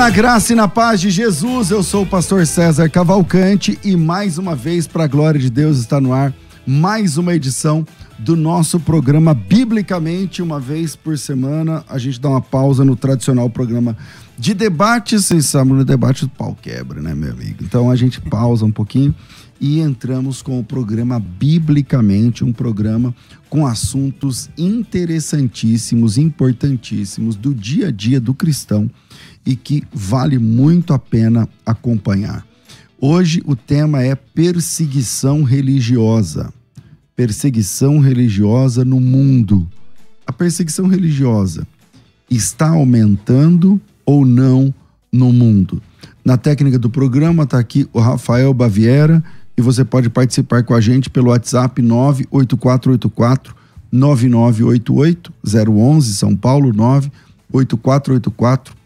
Na graça e na paz de Jesus, eu sou o pastor César Cavalcante e mais uma vez, para a glória de Deus, está no ar mais uma edição do nosso programa Biblicamente. Uma vez por semana, a gente dá uma pausa no tradicional programa de debates. Vocês sabem, no debate o pau quebra, né, meu amigo? Então a gente pausa um pouquinho e entramos com o programa Biblicamente, um programa com assuntos interessantíssimos, importantíssimos do dia a dia do cristão e que vale muito a pena acompanhar. Hoje o tema é perseguição religiosa. Perseguição religiosa no mundo. A perseguição religiosa está aumentando ou não no mundo? Na técnica do programa está aqui o Rafael Baviera e você pode participar com a gente pelo WhatsApp 98484 9988 011 São Paulo 98484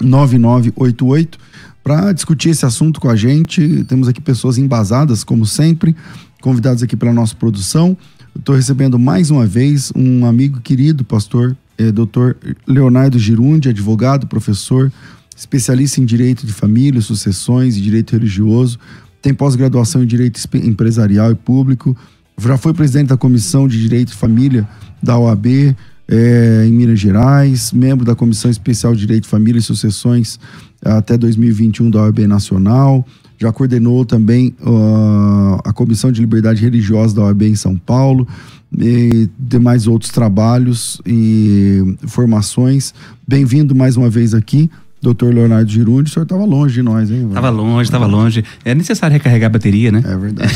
9988 para discutir esse assunto com a gente. Temos aqui pessoas embasadas, como sempre, convidados aqui pela nossa produção. Estou recebendo mais uma vez um amigo querido, pastor é, doutor Leonardo Girundi, advogado, professor, especialista em direito de família, sucessões e direito religioso, tem pós-graduação em direito empresarial e público, já foi presidente da comissão de direito de família da OAB, é, em Minas Gerais, membro da Comissão Especial de Direito, Família e Sucessões até 2021 da OAB Nacional. Já coordenou também uh, a Comissão de Liberdade Religiosa da OAB em São Paulo e demais outros trabalhos e formações. Bem-vindo mais uma vez aqui. Doutor Leonardo Girundi, o senhor estava longe de nós, hein? Estava longe, estava longe. É necessário recarregar a bateria, né? É verdade.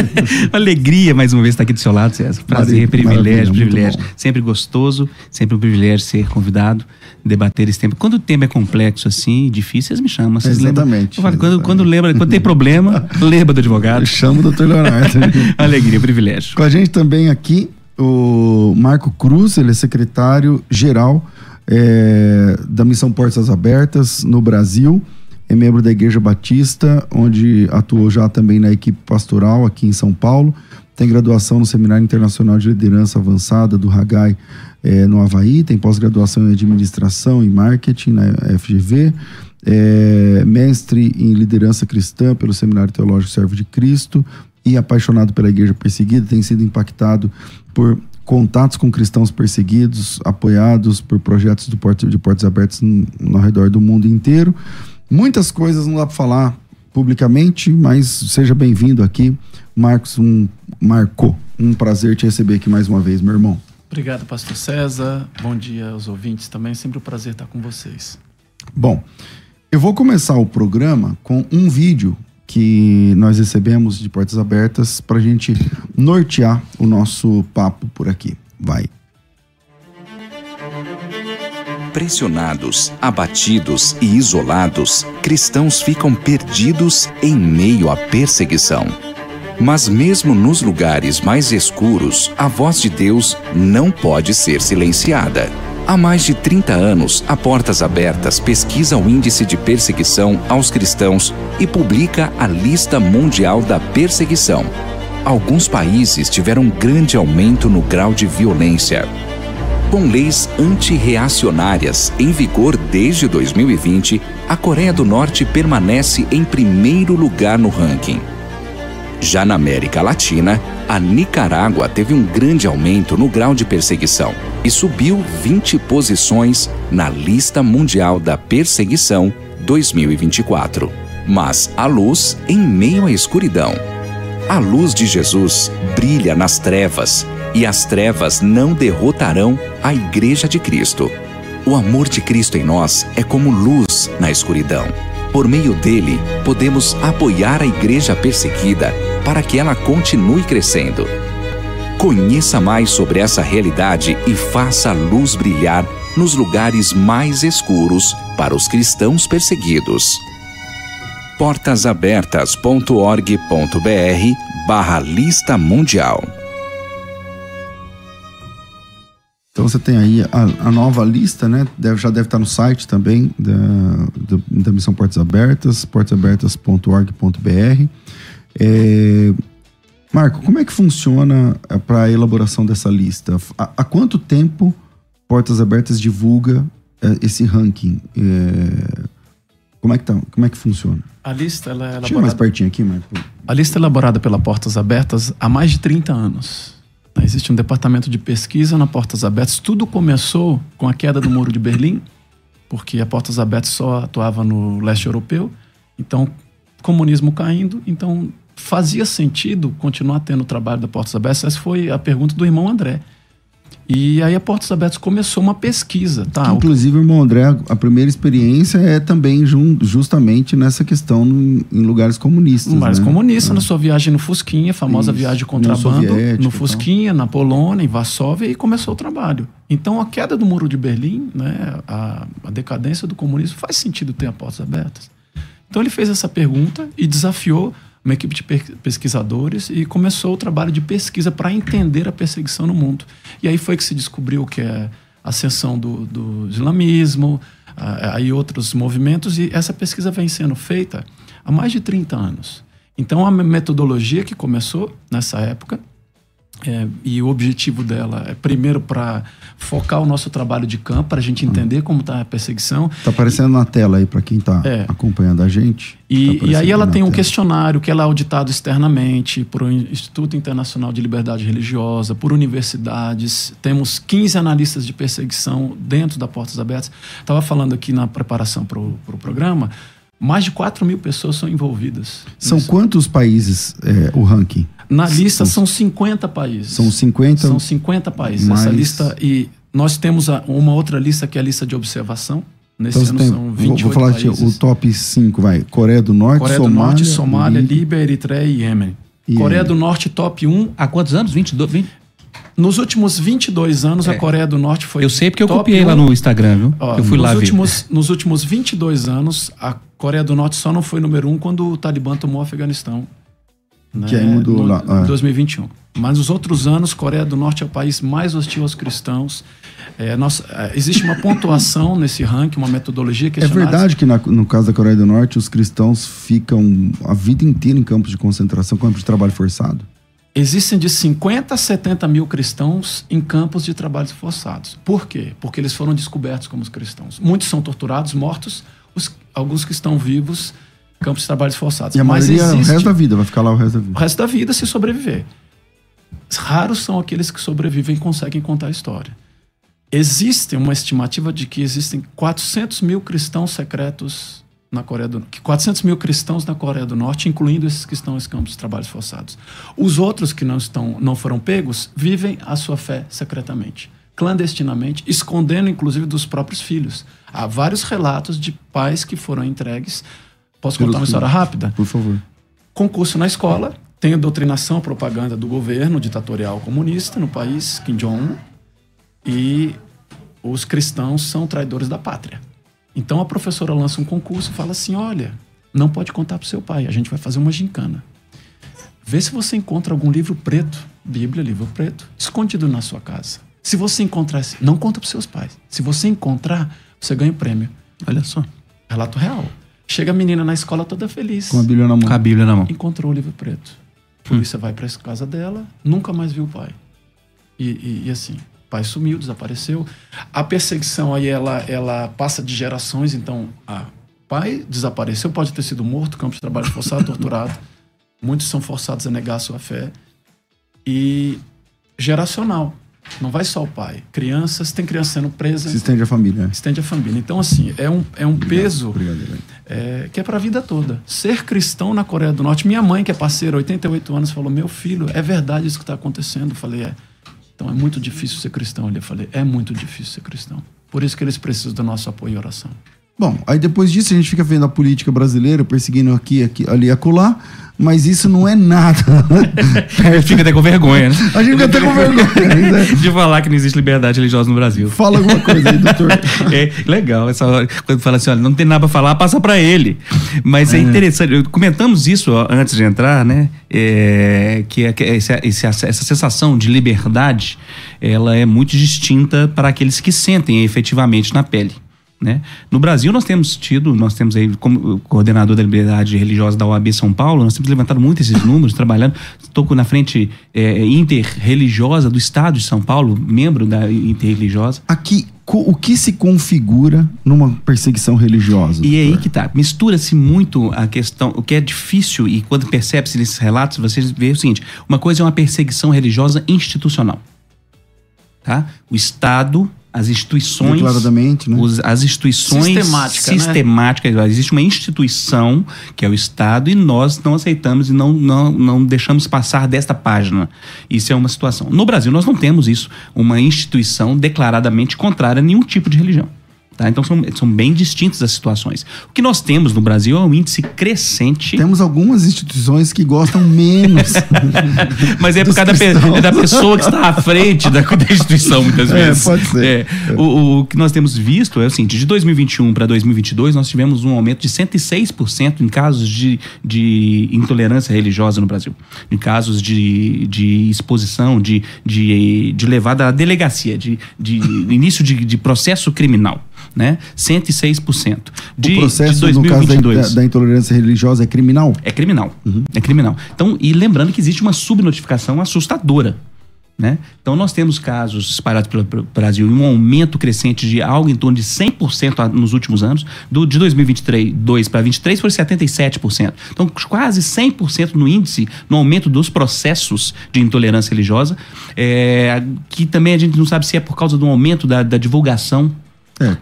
Alegria mais uma vez estar aqui do seu lado, César. Prazer, privilégio, privilégio. Sempre gostoso, sempre um privilégio ser convidado, debater esse tema. Quando o tema é complexo assim, difícil, vocês me chamam. Vocês exatamente. Lembram? Quando, quando, lembra, quando tem problema, lembra do advogado. Eu chamo o doutor Leonardo. Alegria, privilégio. Com a gente também aqui o Marco Cruz, ele é secretário-geral é, da Missão Portas Abertas no Brasil, é membro da Igreja Batista, onde atuou já também na equipe pastoral aqui em São Paulo. Tem graduação no Seminário Internacional de Liderança Avançada do Hagai é, no Havaí, tem pós-graduação em Administração e Marketing na FGV, é, mestre em Liderança Cristã pelo Seminário Teológico Servo de Cristo. E apaixonado pela Igreja Perseguida, tem sido impactado por contatos com cristãos perseguidos, apoiados por projetos de, portas, de portas abertas no, no redor do mundo inteiro. Muitas coisas não dá para falar publicamente, mas seja bem-vindo aqui, Marcos, um Marco, um prazer te receber aqui mais uma vez, meu irmão. Obrigado, pastor César. Bom dia aos ouvintes também, sempre um prazer estar com vocês. Bom, eu vou começar o programa com um vídeo que nós recebemos de Portas Abertas para a gente nortear o nosso papo por aqui. Vai. Pressionados, abatidos e isolados, cristãos ficam perdidos em meio à perseguição. Mas, mesmo nos lugares mais escuros, a voz de Deus não pode ser silenciada. Há mais de 30 anos, a Portas Abertas pesquisa o índice de perseguição aos cristãos e publica a lista mundial da perseguição. Alguns países tiveram um grande aumento no grau de violência. Com leis antirreacionárias em vigor desde 2020, a Coreia do Norte permanece em primeiro lugar no ranking. Já na América Latina, a Nicarágua teve um grande aumento no grau de perseguição e subiu 20 posições na lista mundial da perseguição 2024. Mas a luz em meio à escuridão. A luz de Jesus brilha nas trevas e as trevas não derrotarão a Igreja de Cristo. O amor de Cristo em nós é como luz na escuridão. Por meio dele, podemos apoiar a igreja perseguida para que ela continue crescendo. Conheça mais sobre essa realidade e faça a luz brilhar nos lugares mais escuros para os cristãos perseguidos. portasabertas.org.br barra lista mundial Então você tem aí a, a nova lista, né? Deve, já deve estar no site também da, da, da Missão Portas Abertas, portasabertas.org.br. É, Marco, como é que funciona é, para a elaboração dessa lista? Há, quanto tempo Portas Abertas divulga é, esse ranking? É, como é que tá? Como é que funciona? A lista ela é elaborada... Mais pertinho aqui, Marco. A lista é elaborada pela Portas Abertas há mais de 30 anos. Existe um departamento de pesquisa na Portas Abertas. Tudo começou com a queda do Muro de Berlim, porque a Portas Abertas só atuava no leste europeu. Então, comunismo caindo, então fazia sentido continuar tendo o trabalho da Portas Abertas. Essa foi a pergunta do irmão André. E aí a Portas Abertas começou uma pesquisa, tá? Que, inclusive, irmão André, a primeira experiência é também justamente nessa questão em lugares comunistas. Lugares né? comunistas, ah. na sua viagem no Fusquinha, famosa Isso. viagem de contrabando, no Fusquinha, na Polônia, em Varsóvia, e começou o trabalho. Então a queda do muro de Berlim, né, a, a decadência do comunismo, faz sentido ter a Portas Abertas. Então ele fez essa pergunta e desafiou uma equipe de pesquisadores e começou o trabalho de pesquisa para entender a perseguição no mundo. E aí foi que se descobriu que é a ascensão do, do islamismo, aí outros movimentos, e essa pesquisa vem sendo feita há mais de 30 anos. Então, a metodologia que começou nessa época é, e o objetivo dela é, primeiro, para focar o nosso trabalho de campo, para a gente entender como está a perseguição. Está aparecendo na tela aí, para quem está é, acompanhando a gente. E, tá e aí ela tem um tela. questionário que ela é auditado externamente por um Instituto Internacional de Liberdade Religiosa, por universidades. Temos 15 analistas de perseguição dentro da Portas Abertas. Estava falando aqui na preparação para o pro programa, mais de 4 mil pessoas são envolvidas. São nisso. quantos países é, o ranking? Na lista são, são 50 países. São 50? São 50 países. Mais... Essa lista. E nós temos uma outra lista que é a lista de observação. Nesse então, ano tem, são 28 Vou falar países. o top 5, vai. Coreia do Norte, Coreia Somália, do Norte, Somália, Líbia, Eritreia e Iêmen. Coreia do Norte, top 1. Há quantos anos? 22? 20? Nos últimos 22 anos, é. a Coreia do Norte foi. Eu sei porque eu copiei 1. lá no Instagram, viu? Ó, eu fui lá últimos, ver. Nos últimos 22 anos, a Coreia do Norte só não foi número 1 quando o Talibã tomou o Afeganistão. Né? Que aí mudou no, lá. Em 2021. Mas nos outros anos, Coreia do Norte é o país mais hostil aos cristãos. É, nossa, é, existe uma pontuação nesse ranking, uma metodologia que é verdade que na, no caso da Coreia do Norte os cristãos ficam a vida inteira em campos de concentração, campos de trabalho forçado. Existem de 50 a 70 mil cristãos em campos de trabalho forçados. Por quê? Porque eles foram descobertos como cristãos. Muitos são torturados, mortos, os, alguns que estão vivos, campos de trabalho forçados. E a Mas maioria, existe, o resto da vida, vai ficar lá o resto da vida. O resto da vida se sobreviver. Raros são aqueles que sobrevivem e conseguem contar a história. Existe uma estimativa de que existem 400 mil cristãos secretos na Coreia do Norte, 400 mil cristãos na Coreia do Norte, incluindo esses que estão em campos de trabalhos forçados. Os outros que não estão, não foram pegos, vivem a sua fé secretamente. clandestinamente, escondendo inclusive dos próprios filhos. Há vários relatos de pais que foram entregues. Posso contar uma história rápida? Por favor. Concurso na escola, tem a doutrinação, propaganda do governo ditatorial comunista no país, Kim Jong-un, e os cristãos são traidores da pátria. Então a professora lança um concurso e fala assim: olha, não pode contar para seu pai, a gente vai fazer uma gincana. Vê se você encontra algum livro preto, Bíblia, livro preto, escondido na sua casa. Se você encontrar, não conta para seus pais. Se você encontrar, você ganha o um prêmio. Olha só. Relato real. Chega a menina na escola toda feliz. Com a Bíblia na mão. Com a Bíblia na mão. Encontrou o livro preto. A polícia hum. vai para a casa dela, nunca mais viu o pai. E, e, e assim, o pai sumiu, desapareceu. A perseguição aí, ela, ela passa de gerações, então, a pai desapareceu, pode ter sido morto, campo de trabalho forçado, torturado. Muitos são forçados a negar a sua fé. E geracional. Não vai só o pai. Crianças, tem criança sendo presa. Se estende a família. Se estende a família. Então, assim, é um, é um obrigado, peso obrigado, é, que é para a vida toda. Ser cristão na Coreia do Norte. Minha mãe, que é parceira, 88 anos, falou: Meu filho, é verdade isso que está acontecendo? Eu falei: É. Então é muito difícil ser cristão. Eu falei: É muito difícil ser cristão. Por isso que eles precisam do nosso apoio e oração. Bom, aí depois disso a gente fica vendo a política brasileira perseguindo aqui, aqui ali e acolá, mas isso não é nada. fica até com vergonha, né? A gente fica até com vergonha. Né? De falar que não existe liberdade religiosa no Brasil. Fala alguma coisa aí, doutor. É legal, essa hora, quando fala assim, olha, não tem nada para falar, passa para ele. Mas é, é interessante, comentamos isso antes de entrar, né? É, que, é, essa, essa sensação de liberdade, ela é muito distinta para aqueles que sentem efetivamente na pele. Né? No Brasil, nós temos tido, nós temos aí, como coordenador da liberdade religiosa da OAB São Paulo, nós temos levantado muito esses números, trabalhando. Estou na frente é, interreligiosa do Estado de São Paulo, membro da interreligiosa. Aqui, o que se configura numa perseguição religiosa? E é aí que tá. Mistura-se muito a questão, o que é difícil, e quando percebe-se nesses relatos, você vê o seguinte: uma coisa é uma perseguição religiosa institucional. Tá? O Estado as instituições. Declaradamente, né? Os, as instituições Sistemática, né? sistemáticas. Né? Existe uma instituição, que é o Estado, e nós não aceitamos e não, não, não deixamos passar desta página. Isso é uma situação. No Brasil, nós não temos isso, uma instituição declaradamente contrária a nenhum tipo de religião. Tá? Então são, são bem distintas as situações. O que nós temos no Brasil é um índice crescente. Temos algumas instituições que gostam menos. Mas é por causa da, é da, pessoa que está à frente da, da instituição, muitas é, vezes. É, pode ser. É, é. O, o, que nós temos visto é assim: de 2021 para 2022, nós tivemos um aumento de 106% em casos de, de intolerância religiosa no Brasil. Em casos de, de exposição, de, de, de levada à delegacia, de, de início de, de processo criminal né? 106%. De, o processo, de 2022. no caso da, da, intolerância religiosa, é criminal? É criminal. Uhum. É criminal. Então, e lembrando que existe uma subnotificação assustadora. Né? Então, nós temos casos espalhados pelo Brasil e um aumento crescente de algo em torno de 100% nos últimos anos. Do, de 2023 para 2023 foi 77%. Então, quase 100% no índice, no aumento dos processos de intolerância religiosa, é, que também a gente não sabe se é por causa do aumento da, da divulgação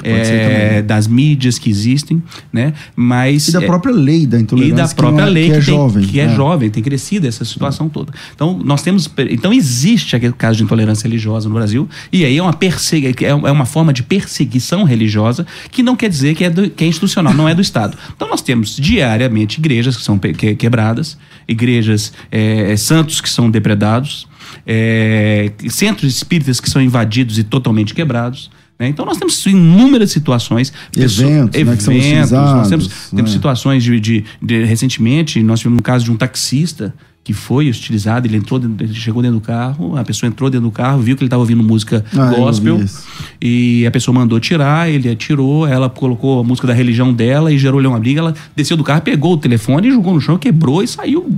é, é, das mídias que existem, né? Mas e da é, própria lei da intolerância e da própria que lei que, que, é tem, jovem, que é, é, jovem, tem crescido essa situação toda. Então nós temos, então existe aquele caso de intolerância religiosa no Brasil e aí é uma persegui, é uma forma de perseguição religiosa que não quer dizer que é, do, que é institucional, não é do Estado. Então nós temos diariamente igrejas que são quebradas, igrejas é, santos que são depredados, é, centros espíritas que são invadidos e totalmente quebrados. Né? Então nós temos inúmeras situações. Eventos, eventos né, nós temos, né? temos situações de, de, de, Recentemente, nós tivemos um caso de um taxista que foi utilizado, ele entrou, ele chegou dentro do carro, a pessoa entrou dentro do carro, viu que ele estava ouvindo música ah, gospel e a pessoa mandou tirar, ele atirou, ela colocou a música da religião dela e gerou uma briga, ela desceu do carro, pegou o telefone jogou no chão, quebrou e saiu.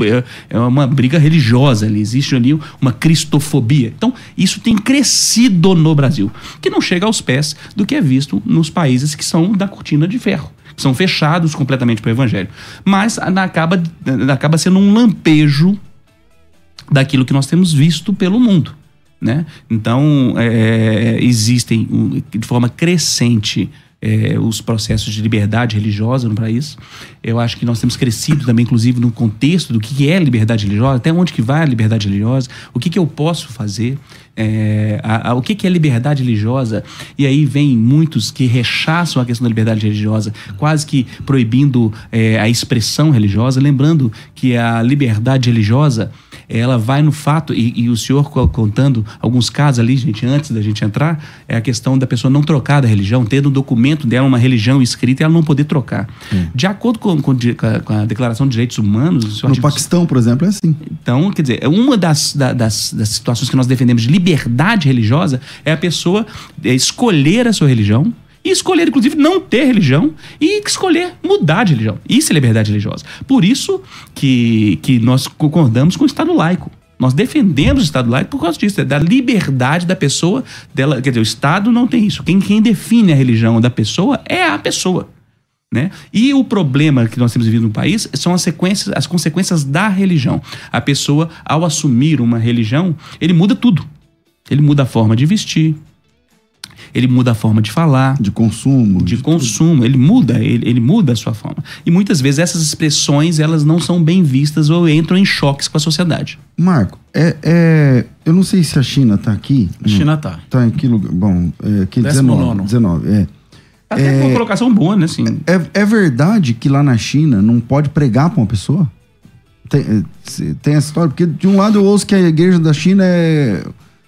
É, é uma briga religiosa ali, existe ali uma cristofobia. Então, isso tem crescido no Brasil, que não chega aos pés do que é visto nos países que são da cortina de ferro são fechados completamente para o evangelho. Mas acaba, acaba sendo um lampejo daquilo que nós temos visto pelo mundo. Né? Então, é, existem de forma crescente é, os processos de liberdade religiosa no país. Eu acho que nós temos crescido também, inclusive, no contexto do que é liberdade religiosa, até onde que vai a liberdade religiosa, o que, que eu posso fazer, é, a, a, o que, que é liberdade religiosa. E aí vem muitos que rechaçam a questão da liberdade religiosa, quase que proibindo é, a expressão religiosa, lembrando que a liberdade religiosa ela vai no fato, e, e, o senhor contando alguns casos ali, gente, antes da gente entrar, é a questão da pessoa não trocar da religião, ter no documento dela uma religião escrita e ela não poder trocar. Hum. De acordo com, com, com, a Declaração de Direitos Humanos. No Paquistão, por exemplo, é assim. Então, quer dizer, uma das, das, das situações que nós defendemos de liberdade religiosa é a pessoa escolher a sua religião, e escolher, inclusive, não ter religião e escolher mudar de religião. Isso é liberdade religiosa. Por isso que, que nós concordamos com o Estado laico. Nós defendemos o Estado laico por causa disso, é da liberdade da pessoa. Dela, quer dizer, o Estado não tem isso. Quem, quem define a religião da pessoa é a pessoa. Né? E o problema que nós temos vivido no país são as, sequências, as consequências da religião. A pessoa, ao assumir uma religião, ele muda tudo. Ele muda a forma de vestir, ele muda a forma de falar. De consumo. De, de consumo. Tudo. Ele muda, ele, ele muda a sua forma. E muitas vezes essas expressões, elas não são bem vistas ou entram em choques com a sociedade. Marco, é, é eu não sei se a China está aqui. A China está. Está em que lugar? Bom, é, que 19. 19, é. Até é, uma colocação boa, né? Assim. É, é verdade que lá na China não pode pregar para uma pessoa? Tem, é, tem essa história? Porque de um lado eu ouço que a igreja da China é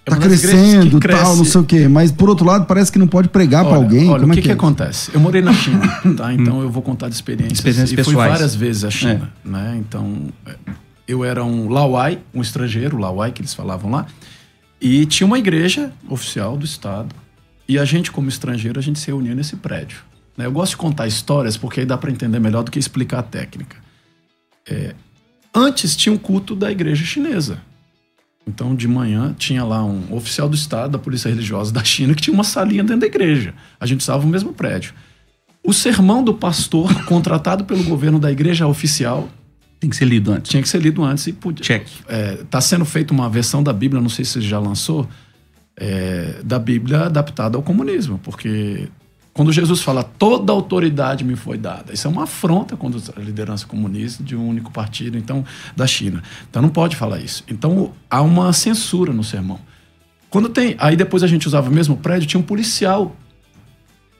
é tá crescendo, tal, não sei o quê. Mas por outro lado, parece que não pode pregar para alguém. Olha, Como o que, é que, que é acontece? Eu morei na China, tá? Então eu vou contar de experiências. Experiências e pessoais. fui várias vezes à China, é. né? Então é, eu era um Lawai, um estrangeiro, Lawai que eles falavam lá, e tinha uma igreja oficial do estado. E a gente, como estrangeiro, a gente se reunia nesse prédio. Né? Eu gosto de contar histórias porque aí dá para entender melhor do que explicar a técnica. É, antes tinha um culto da igreja chinesa. Então, de manhã, tinha lá um oficial do Estado, da Polícia Religiosa da China, que tinha uma salinha dentro da igreja. A gente usava o mesmo prédio. O sermão do pastor, contratado pelo governo da igreja oficial. Tem que ser lido antes. Tinha que ser lido antes e podia. Check. É, tá sendo feita uma versão da Bíblia, não sei se você já lançou, é, da Bíblia adaptada ao comunismo, porque quando Jesus fala toda autoridade me foi dada, isso é uma afronta contra a liderança comunista de um único partido, então da China. Então não pode falar isso. Então há uma censura no sermão. Quando tem, aí depois a gente usava o mesmo prédio, tinha um policial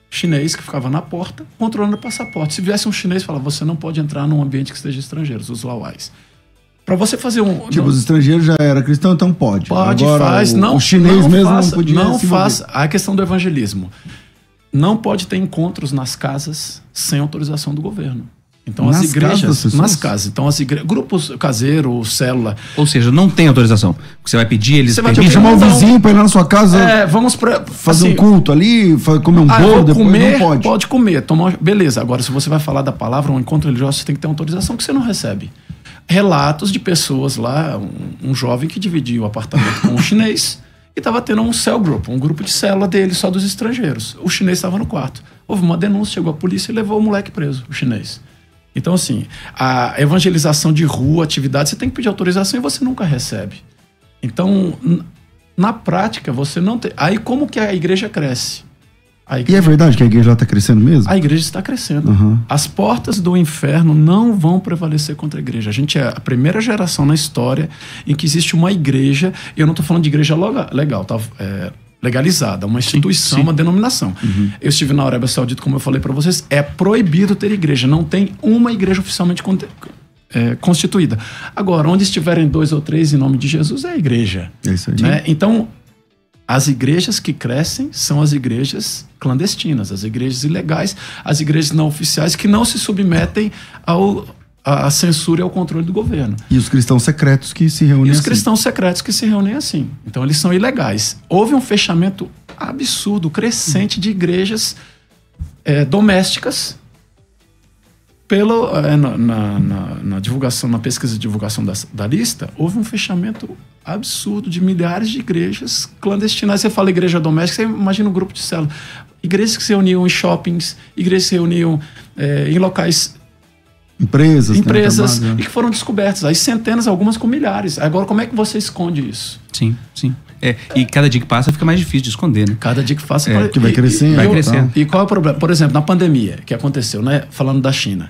chinês que ficava na porta controlando o passaporte. Se viesse um chinês, falava: você não pode entrar num ambiente que esteja estrangeiros, os lauais. Para você fazer um. Tipo, não, os estrangeiros já era cristão, então pode. Pode, Agora, faz. O, não, o chinês não mesmo faça, não podia. Não faça. A questão do evangelismo não pode ter encontros nas casas sem autorização do governo. Então nas as igrejas, casas nas casas. Então as igrejas, grupos caseiro, célula. Ou seja, não tem autorização. Você vai pedir, eles Você vai chamar o vizinho para ir lá na sua casa. É, vamos pra, fazer assim, um culto ali, comer um ah, bolo, depois comer, não pode. Pode comer, tomar, beleza. Agora se você vai falar da palavra um encontro religioso, você tem que ter autorização que você não recebe. Relatos de pessoas lá, um, um jovem que dividia o apartamento com um chinês e estava tendo um cell group, um grupo de célula dele só dos estrangeiros. O chinês estava no quarto. Houve uma denúncia, chegou a polícia e levou o moleque preso, o chinês. Então, assim, a evangelização de rua, atividade, você tem que pedir autorização e você nunca recebe. Então, na prática, você não tem. Aí, como que a igreja cresce? Igreja... E é verdade que a igreja está crescendo mesmo? A igreja está crescendo. Uhum. As portas do inferno não vão prevalecer contra a igreja. A gente é a primeira geração na história em que existe uma igreja, e eu não estou falando de igreja legal, tá? É, legalizada, uma instituição, sim, sim. uma denominação. Uhum. Eu estive na Arábia Saudita, como eu falei para vocês, é proibido ter igreja. Não tem uma igreja oficialmente é, constituída. Agora, onde estiverem dois ou três em nome de Jesus, é a igreja. É isso aí. Né? Então, as igrejas que crescem são as igrejas clandestinas, as igrejas ilegais, as igrejas não oficiais que não se submetem ao, à censura e ao controle do governo. E os cristãos secretos que se reúnem e os assim. cristãos secretos que se reúnem assim. Então eles são ilegais. Houve um fechamento absurdo, crescente de igrejas é, domésticas pelo, é, na, na, na, divulgação, na pesquisa de divulgação da, da lista, houve um fechamento absurdo de milhares de igrejas clandestinas. Você fala igreja doméstica, você imagina um grupo de célula. Igrejas que se reuniam em shoppings, igrejas que se reuniam é, em locais. Empresas. Né, Empresas, né, e que foram descobertas. Aí centenas, algumas com milhares. Agora, como é que você esconde isso? Sim, sim. É, e cada dia que passa fica mais difícil de esconder, né? Cada dia que passa... É, que vai crescendo. Vai crescendo. E qual é o problema? Por exemplo, na pandemia que aconteceu, né? Falando da China.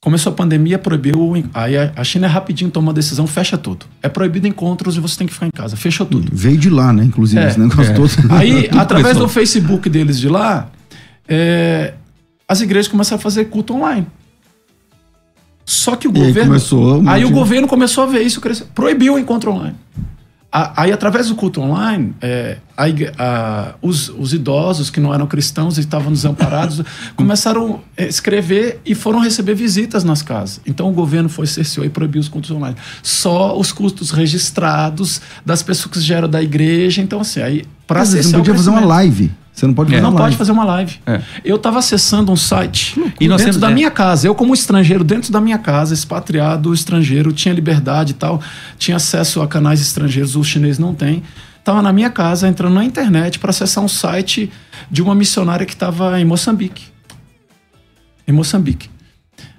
Começou a pandemia, proibiu. Aí a China é rapidinho toma uma decisão, fecha tudo. É proibido encontros e você tem que ficar em casa. Fechou tudo. Veio de lá, né? Inclusive, É, esse negócio é. todo. Aí, Tudo através começou. do Facebook deles de lá, é, as igrejas começaram a fazer culto online. Só que o E aí governo. começou um aí o governo começou a ver isso crescer. Proibiu o encontro online. A- Aí, através do culto online, é, a os, os idosos que não eram cristãos e estavam desamparados começaram a escrever e foram receber visitas nas casas. Então, o governo foi cerceou e proibiu os cultos online. Só os cultos registrados das pessoas que já eram da igreja. Então, assim, aí, para Mas você acessar não podia fazer uma live. Você não pode É. fazer não uma pode live. fazer uma live. É. Eu estava acessando um site E nós dentro temos- da é. minha casa. Eu, como estrangeiro, dentro da minha casa, expatriado, estrangeiro, tinha liberdade e tal, tinha acesso a canais estrangeiros, o chinês não tem. Estava na minha casa, entrando na internet para acessar um site de uma missionária que estava em Moçambique. Em Moçambique.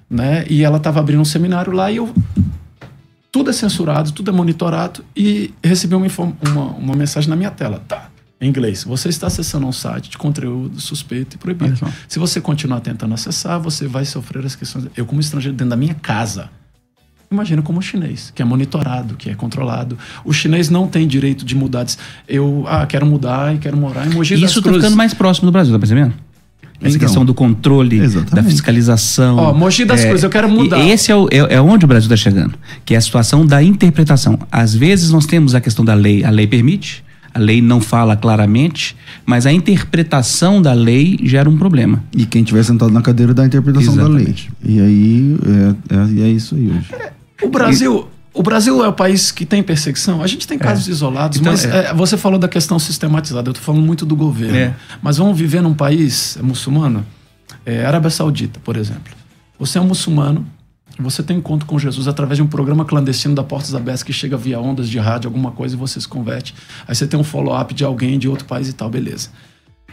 Né? E ela estava abrindo um seminário lá e eu. Tudo é censurado, tudo é monitorado. E recebi uma, uma, uma mensagem na minha tela. Tá. Em inglês. Você está acessando um site de conteúdo suspeito e proibido. Se você continuar tentando acessar, você vai sofrer as questões. Eu, como estrangeiro, dentro da minha casa. Imagina como o chinês, que é monitorado, que é controlado. O chinês não tem direito de mudar. Eu ah, quero mudar e quero morar em Mogi isso tá Cruzes. ficando mais próximo do Brasil, tá percebendo? Essa Então. questão do controle, Exatamente. da fiscalização. Ó, Mogi das Cruzes, eu quero mudar. Esse é, o- é- é onde o Brasil está chegando, que é a situação da interpretação. Às vezes nós temos a questão da lei, a lei permite, a lei não fala claramente, mas a interpretação da lei gera um problema. E quem tiver sentado na cadeira da interpretação Exatamente. da lei. E aí é, é, e é isso aí hoje. O Brasil, o Brasil é o país que tem perseguição. A gente tem casos isolados, Então, mas é. é, você falou da questão sistematizada. Eu estou falando muito do governo. É. Mas vamos viver num país muçulmano, é, Arábia Saudita, por exemplo. Você é um muçulmano, você tem encontro com Jesus através de um programa clandestino da Portas Abertas que chega via ondas de rádio, alguma coisa, e você se converte. Aí você tem um follow-up de alguém de outro país e tal, beleza.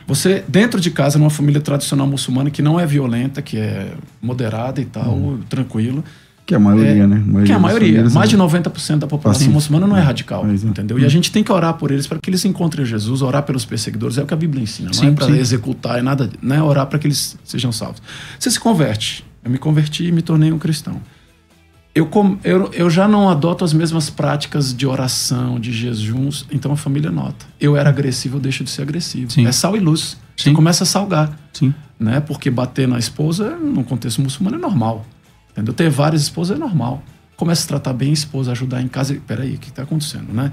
Você, dentro de casa, numa família tradicional muçulmana que não é violenta, que é moderada e tal, tranquilo. Que é a maioria, É, né? que é a maioria. Mais de né? 90% da população Assim. muçulmana não é radical. É, entendeu? E a gente tem que orar por eles para que eles encontrem Jesus, orar pelos perseguidores. É o que a Bíblia ensina. Não Sim, é para executar, é nada. Não é orar para que eles sejam salvos. Você se converte. Eu me converti e me tornei um cristão. Eu, eu, eu já não adoto as mesmas práticas de oração, de jejuns, então a família nota. Eu era agressivo, eu deixo de ser agressivo. Sim. É sal e luz. Você Sim. começa a salgar Sim. né? Porque bater na esposa, num contexto muçulmano, é normal. Entendeu? Ter várias esposas é normal. Começa a tratar bem a esposa, ajudar em casa. e, Peraí, o que está acontecendo, né?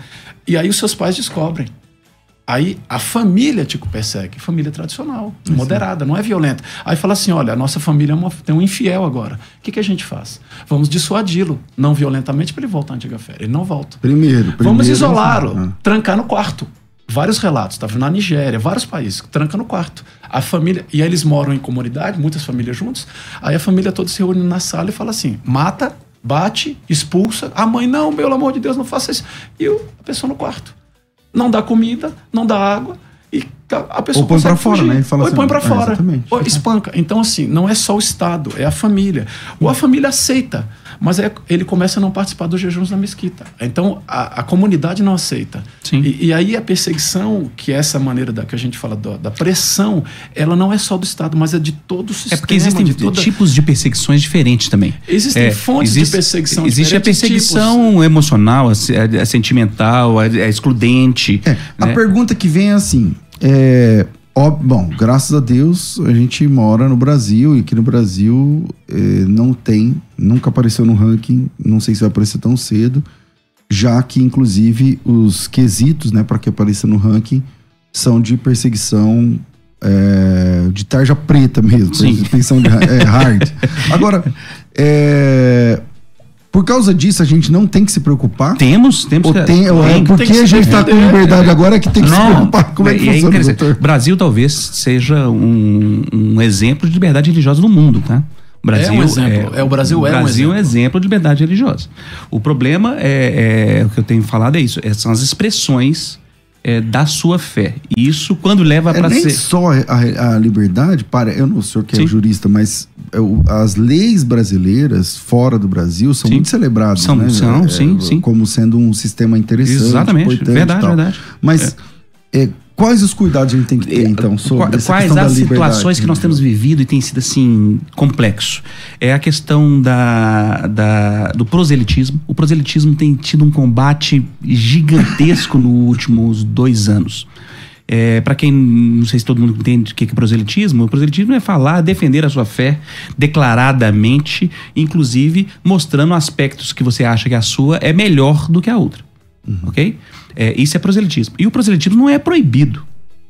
E aí os seus pais descobrem. Aí a família te persegue, família tradicional, moderada, não é violenta. Aí fala assim: olha, a nossa família é uma- tem um infiel agora. O que, que a gente faz? Vamos dissuadi-lo, não violentamente, para ele voltar à antiga fé. Ele não volta. Primeiro, primeiro. Vamos isolá-lo, Ah. trancar no quarto. Vários relatos, estava na Nigéria, vários países, tranca no quarto. A família, e aí eles moram em comunidade, muitas famílias juntos. Aí a família toda se reúne na sala e fala assim: mata, bate, expulsa. A mãe, não, pelo amor de Deus, não faça isso. E a pessoa no quarto. Não dá comida, não dá água. E a pessoa Ou põe pra fora, né? Fala Ou assim, põe pra é, fora. exatamente. Ou espanca. Então, assim, não é só o Estado, é a família. Ou a família aceita, mas é- ele começa a não participar dos jejuns na mesquita. Então, a, a comunidade não aceita. Sim. E, e aí a perseguição, que é essa maneira da, que a gente fala da, da pressão, ela não é só do Estado, mas é de todo o sistema. É porque existem de toda... tipos de perseguições diferentes também. Existem É, fontes de perseguição Existe a perseguição emocional, a, se- a- a sentimental, a, a excludente. É, a né? pergunta que vem é assim: é, ó, bom, graças a Deus a gente mora no Brasil e aqui no Brasil é, não tem, nunca apareceu no ranking, não sei se vai aparecer tão cedo, já que inclusive os quesitos, né, para que apareça no ranking são de perseguição é, de tarja preta mesmo, Sim. perseguição de, é, hard. Agora, é, por causa disso a gente não tem que se preocupar. Temos, temos que- tem, é tem- porque tem que a se gente tá com liberdade agora que tem que se Não, preocupar. Como é que e funciona, interessante. doutor? Brasil talvez seja um, um exemplo de liberdade religiosa no mundo, tá? O Brasil É um exemplo. É, o Brasil é um Brasil é um exemplo. exemplo de liberdade religiosa. O problema é, é- o que eu tenho falado é isso, é- são as expressões é, da sua fé. E isso quando leva é para ser. só a, a, liberdade, para. Eu não sou que é jurista, mas eu, as leis brasileiras fora do Brasil são sim. muito celebradas. São, né? são, é, sim, sim. Como sendo um sistema interessante. Exatamente, verdade, verdade. Mas. É. Quais os cuidados a gente tem que ter, é, então, sobre Quais as situações que nós temos vivido e tem sido, assim, complexo? É a questão da, da, do proselitismo. O proselitismo tem tido um combate gigantesco nos últimos dois anos. É, para quem não sei se todo mundo entende o que é proselitismo, o proselitismo é falar, defender a sua fé declaradamente, inclusive mostrando aspectos que você acha que a sua é melhor do que a outra. Uhum. Ok? É, isso é proselitismo. E o proselitismo não é proibido.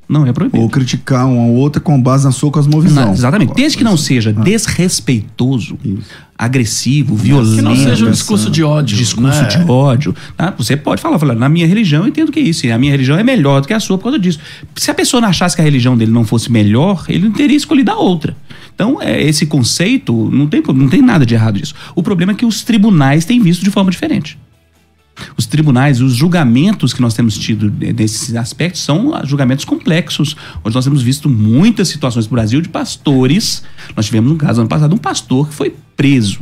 Não é proibido. Ou criticar uma outra com base na sua cosmovisão. Não, exatamente. Desde que não seja ah. desrespeitoso, Isso. agressivo, violento. Que não seja um discurso de ódio. Discurso né? de ódio. Tá? Você pode falar, falar, na minha religião eu entendo que é isso. E a minha religião é melhor do que a sua por causa disso. Se a pessoa não achasse que a religião dele não fosse melhor, ele não teria escolhido a outra. Então, é, esse conceito, não tem, não tem nada de errado disso. O problema é que os tribunais têm visto de forma diferente. Os tribunais, os julgamentos que nós temos tido nesses aspectos são julgamentos complexos. Hoje nós temos visto muitas situações no Brasil de pastores. Nós tivemos um caso ano passado, um pastor que foi preso.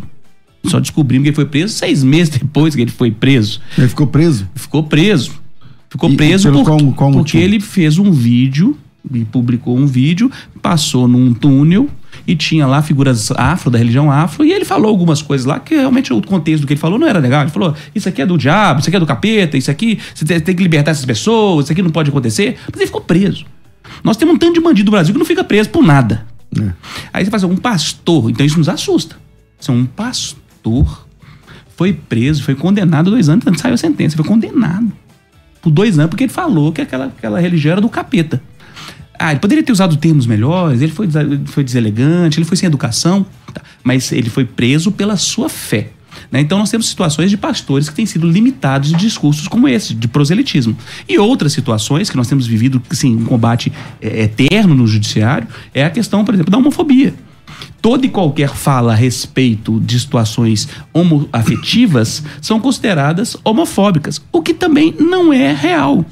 Só descobrimos que ele foi preso seis meses depois que ele foi preso. Ele ficou preso? Ficou preso. Ficou e, preso por, qual, qual porque ele fez um vídeo, e publicou um vídeo, passou num túnel e tinha lá figuras afro, da religião afro, e ele falou algumas coisas lá que realmente o contexto do que ele falou não era legal. Ele falou: Isso aqui é do diabo, isso aqui é do capeta, isso aqui, você tem que libertar essas pessoas, isso aqui não pode acontecer. Mas ele ficou preso. Nós temos um tanto de bandido no Brasil que não fica preso por nada. É. Aí você faz um pastor, então isso nos assusta. É um pastor foi preso, foi condenado dois anos antes saiu a sentença, foi condenado por dois anos porque ele falou que aquela, aquela religião era do capeta. Ah, ele poderia ter usado termos melhores, ele foi, foi deselegante, ele foi sem educação, tá. mas ele foi preso pela sua fé. Né? Então nós temos situações de pastores que têm sido limitados de discursos como esse, de proselitismo. E outras situações que nós temos vivido, assim, um combate é, eterno no judiciário, é a questão, por exemplo, da homofobia toda e qualquer fala a respeito de situações homoafetivas são consideradas homofóbicas, o que também não é real.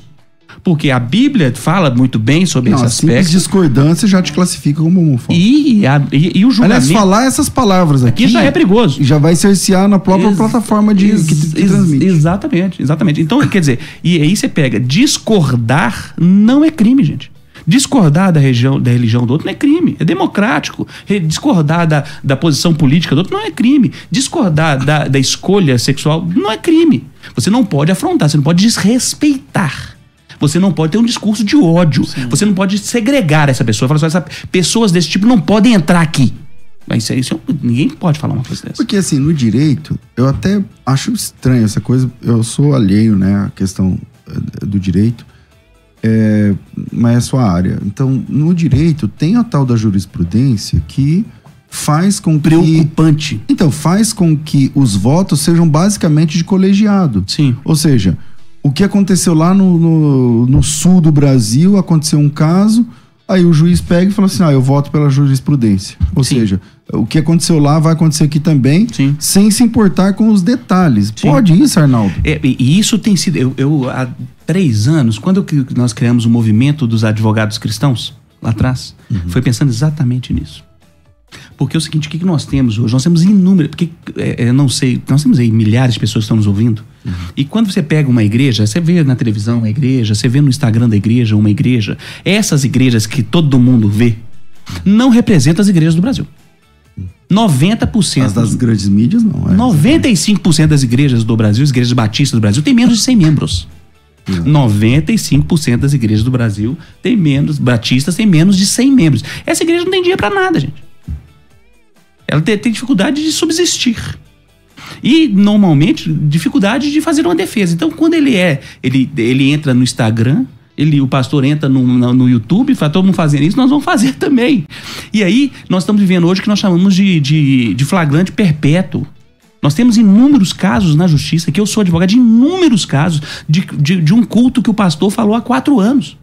Porque a Bíblia fala muito bem sobre não, esse aspecto. discordância já te classifica como homofóbico. E, a, e, e, o julgamento... Aliás, falar essas palavras aqui... Aqui já é perigoso. Já vai cercear na própria ex, plataforma de, ex, que, que ex, transmite. Exatamente, exatamente. Então, quer dizer, e aí você pega, discordar não é crime, gente. Discordar da, região, da religião do outro não é crime, é democrático. Discordar da, da posição política do outro não é crime. Discordar da, da escolha sexual não é crime. Você não pode afrontar, você não pode desrespeitar. Você não pode ter um discurso de ódio. Sim. Você não pode segregar essa pessoa. Falar assim, pessoas desse tipo não podem entrar aqui. Mas isso, isso, ninguém pode falar uma coisa dessa. Porque assim, no direito, eu até acho estranho essa coisa. Eu sou alheio, né, à questão eh, do direito. É, mas é sua área. Então, no direito, tem a tal da jurisprudência que faz com que. Preocupante. Então, faz com que os votos sejam basicamente de colegiado. Sim. Ou seja, o que aconteceu lá no, no, no, sul do Brasil, aconteceu um caso, aí o juiz pega e fala assim: ah, eu voto pela jurisprudência. Ou Sim. seja, o que aconteceu lá vai acontecer aqui também, Sim. sem se importar com os detalhes. Sim. Pode isso, Arnaldo? É, e isso tem sido. Eu, eu, há três anos, quando nós criamos o movimento dos advogados cristãos, lá atrás, uhum. foi pensando exatamente nisso. Porque é o seguinte, o que nós temos hoje? Nós temos inúmeras, porque é, é, não sei, nós temos aí milhares de pessoas que estão nos ouvindo. Uhum. E quando você pega uma igreja, você vê na televisão uma igreja, você vê no Instagram da igreja uma igreja, essas igrejas que todo mundo vê, não representam as igrejas do Brasil. 90%. As das grandes mídias, não. É 95% das igrejas do Brasil, as igrejas batistas do Brasil, tem menos de 100 membros. Uhum. 95% das igrejas do Brasil tem menos, batistas tem menos de 100 membros. Essa igreja não tem dinheiro para nada, gente. Ela tem, tem dificuldade de subsistir. E, normalmente, dificuldade de fazer uma defesa. Então, quando ele é, ele, ele entra no Instagram, ele, o pastor entra no, no, no YouTube, fala, todo mundo fazendo isso, nós vamos fazer também. E aí, nós estamos vivendo hoje o que nós chamamos de, de, de flagrante perpétuo. Nós temos inúmeros casos na justiça, que eu sou advogado de inúmeros casos de, de, de um culto que o pastor falou há quatro anos.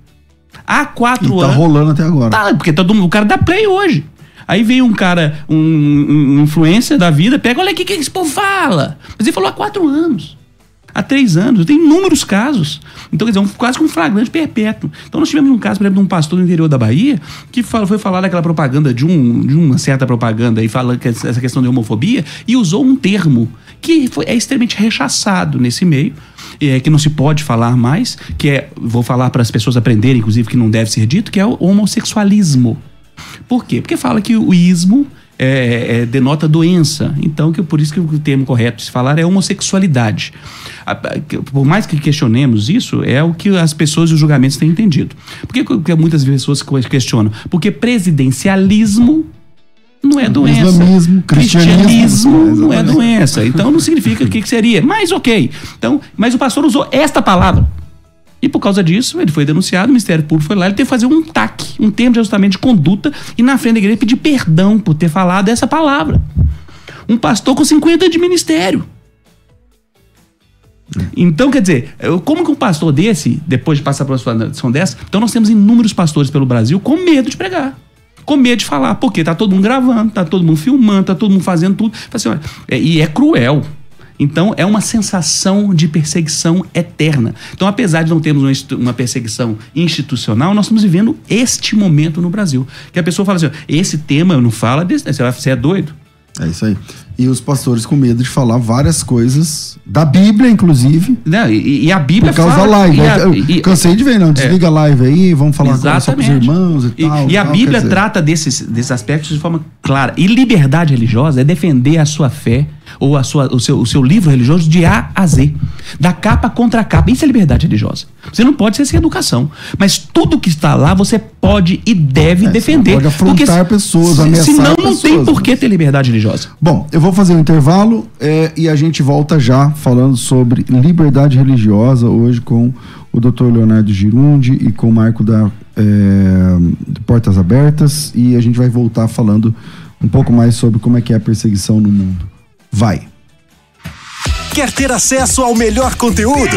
Há quatro e tá anos. Tá rolando até agora. Tá, porque todo, o cara dá play hoje. Aí vem um cara, um, um influência da vida, pega, olha o que esse povo fala. Mas ele falou há quatro anos. há três anos. Tem inúmeros casos. Então, quer dizer, um, quase que um flagrante perpétuo. Então, nós tivemos um caso, por exemplo, de um pastor do interior da Bahia que foi falar daquela propaganda, de, um, de uma certa propaganda, e fala que essa questão de homofobia, e usou um termo que foi, é extremamente rechaçado nesse meio. É, que não se pode falar mais, que é, vou falar para as pessoas aprenderem, inclusive, que não deve ser dito, que é o homossexualismo. Por quê? Porque fala que o ismo é, é, denota doença. Então, que por isso que o termo correto de se falar é homossexualidade. Por mais que questionemos isso, é o que as pessoas e os julgamentos têm entendido. Por que, que muitas pessoas questionam? Porque presidencialismo não é doença. Islamismo, cristianismo, cristianismo não é doença. Então não significa o que, que seria. Mas ok. Então, mas o pastor usou esta palavra. E por causa disso, ele foi denunciado, o Ministério Público foi lá, ele teve que fazer um TAC, um termo de ajustamento de conduta, e na frente da igreja pedir perdão por ter falado essa palavra. Um pastor com 50 de ministério. Então, quer dizer, como que um pastor desse, depois de passar por uma situação dessa, então nós temos inúmeros pastores pelo Brasil com medo de pregar. Com medo de falar, porque tá todo mundo gravando, tá todo mundo filmando, tá todo mundo fazendo tudo. Assim, é, e é cruel. Então é uma sensação de perseguição eterna. Então, apesar de não termos uma perseguição institucional, nós estamos vivendo este momento no Brasil. Que a pessoa fala assim: esse tema não fala desse, você é doido. É isso aí. E os pastores com medo de falar várias coisas, da Bíblia, inclusive. Não, e, e a Bíblia Por causa fala, da live. A, eu, cansei de ver, não. Desliga é, a live aí, vamos falar com só com os irmãos e, e tal. E, a tal, Bíblia trata desses, desses aspectos de forma clara. E liberdade religiosa é defender a sua fé ou a sua, o, seu, o seu livro religioso de A a Z. Da capa contra a capa. Isso é liberdade religiosa. Você não pode ser sem educação. Mas tudo que está lá você pode e deve é, defender. Pode afrontar porque, pessoas, ameaçar Senão não pessoas, tem por que ter liberdade religiosa. Bom, eu vou fazer um intervalo é, e a gente volta já falando sobre liberdade religiosa hoje com o Dr. Leonardo Girundi e com o Marco da é, Portas Abertas e a gente vai voltar falando um pouco mais sobre como é que é a perseguição no mundo. Vai! Quer ter acesso ao melhor conteúdo?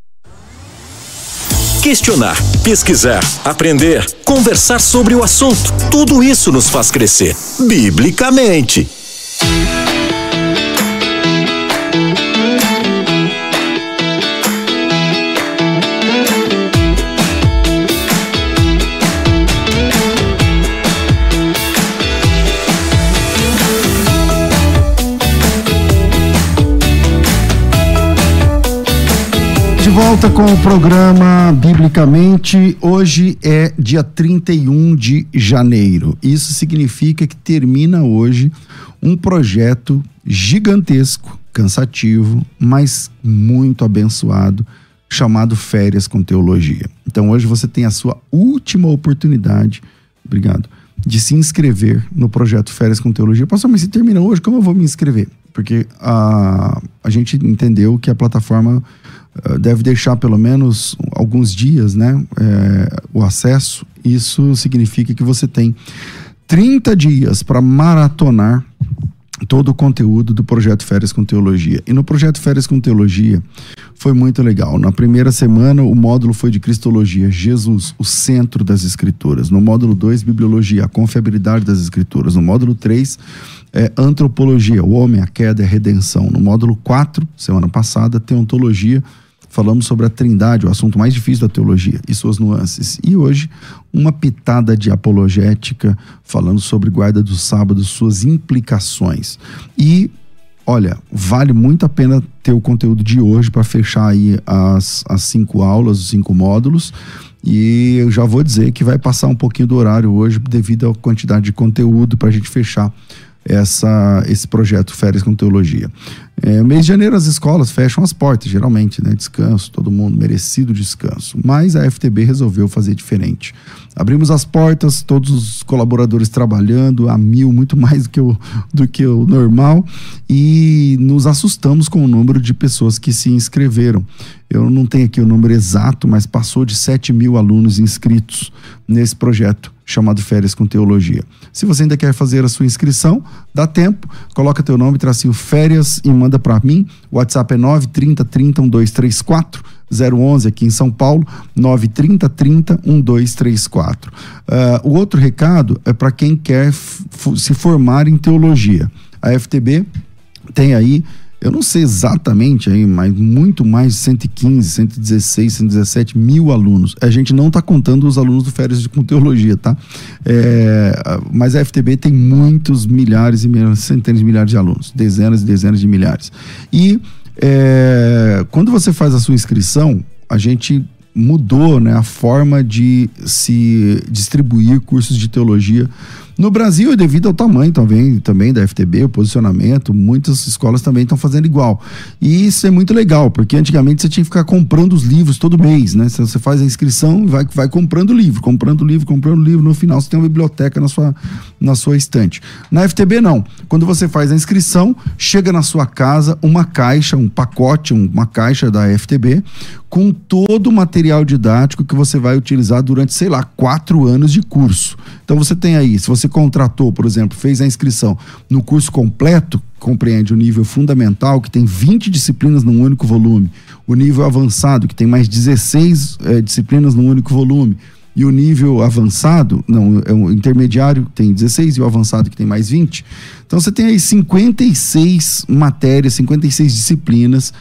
Questionar, pesquisar, aprender, conversar sobre o assunto. Tudo isso nos faz crescer, biblicamente. Volta com o programa Biblicamente. Hoje é dia 31 de janeiro. Isso significa que termina hoje um projeto gigantesco, cansativo, mas muito abençoado, chamado Férias com Teologia. Então hoje você tem a sua última oportunidade, obrigado, de se inscrever no projeto Férias com Teologia. Pastor, mas se termina hoje, como eu vou me inscrever? Porque a, a gente entendeu que a plataforma deve deixar pelo menos alguns dias né, é, o acesso. Isso significa que você tem 30 dias para maratonar todo o conteúdo do projeto Férias com Teologia. E no projeto Férias com Teologia foi muito legal. Na primeira semana, o módulo foi de Cristologia, Jesus, o centro das Escrituras. No módulo 2, Bibliologia, a confiabilidade das Escrituras. No módulo 3, é, Antropologia, o homem, a queda e a redenção. No módulo 4, semana passada, Teontologia, falamos sobre a trindade, o assunto mais difícil da teologia e suas nuances. E hoje, uma pitada de apologética, falando sobre guarda do sábado, suas implicações. E olha, vale muito a pena ter o conteúdo de hoje para fechar aí as, as cinco aulas, os cinco módulos. E eu já vou dizer que vai passar um pouquinho do horário hoje devido à quantidade de conteúdo para a gente fechar essa, esse projeto Férias com Teologia. É, mês de janeiro as escolas fecham as portas, geralmente, né? Descanso, todo mundo merecido descanso. Mas a FTB resolveu fazer diferente. Abrimos as portas, todos os colaboradores trabalhando a mil, muito mais do que o, do que o normal, e nos assustamos com o número de pessoas que se inscreveram. Eu não tenho aqui o número exato, mas passou de 7 mil alunos inscritos nesse projeto chamado Férias com Teologia. Se você ainda quer fazer a sua inscrição, dá tempo, coloca teu nome, tracinho férias e manda para mim. O WhatsApp é 930 30 1234 011 aqui em São Paulo, 930 30 1234. Uh, o outro recado é para quem quer se formar em teologia. A FTB tem aí eu não sei exatamente aí, mas muito mais de 115, 116, 117 mil alunos. A gente não está contando os alunos do Férias com Teologia, tá? É, mas a FTB tem muitos milhares e milhares, centenas de milhares de alunos, dezenas e dezenas de milhares. E é, quando você faz a sua inscrição, a gente mudou né, a forma de se distribuir cursos de teologia no Brasil, devido ao tamanho também, também da FTB, o posicionamento, muitas escolas também estão fazendo igual. E isso é muito legal, porque antigamente você tinha que ficar comprando os livros todo mês, né? Você faz a inscrição e vai, vai comprando livro, comprando livro, comprando livro. No final você tem uma biblioteca na sua, na sua estante. Na FTB, não. Quando você faz a inscrição, chega na sua casa uma caixa, um pacote, uma caixa da FTB com todo o material didático que você vai utilizar durante, sei lá, quatro anos de curso. Então você tem aí, se você contratou, por exemplo, fez a inscrição no curso completo, compreende o nível fundamental, que tem 20 disciplinas num único volume, o nível avançado, que tem mais 16 é, eh, disciplinas num único volume, e o nível avançado, não, é o intermediário tem 16 e o avançado que tem mais 20. Então você tem aí 56 matérias, 56 disciplinas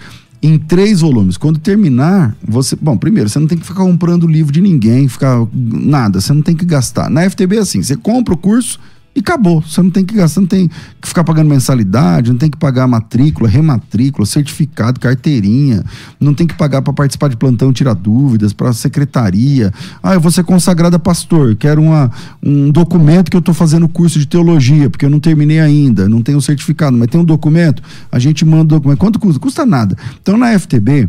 em três volumes. Quando terminar, você. Bom, primeiro, você não tem que ficar comprando livro de ninguém, ficar. Nada, você não tem que gastar. Na FTB é assim: você compra o curso e acabou. Você não tem que gastar, não tem que ficar pagando mensalidade, não tem que pagar matrícula, rematrícula, certificado, carteirinha, não tem que pagar para participar de plantão, tirar dúvidas, para secretaria. Ah, eu vou ser consagrada pastor, quero uma, um documento que eu estou fazendo curso de teologia, porque eu não terminei ainda, não tenho certificado, mas tem um documento, a gente manda o documento. Quanto custa? Custa nada. Então na FTB,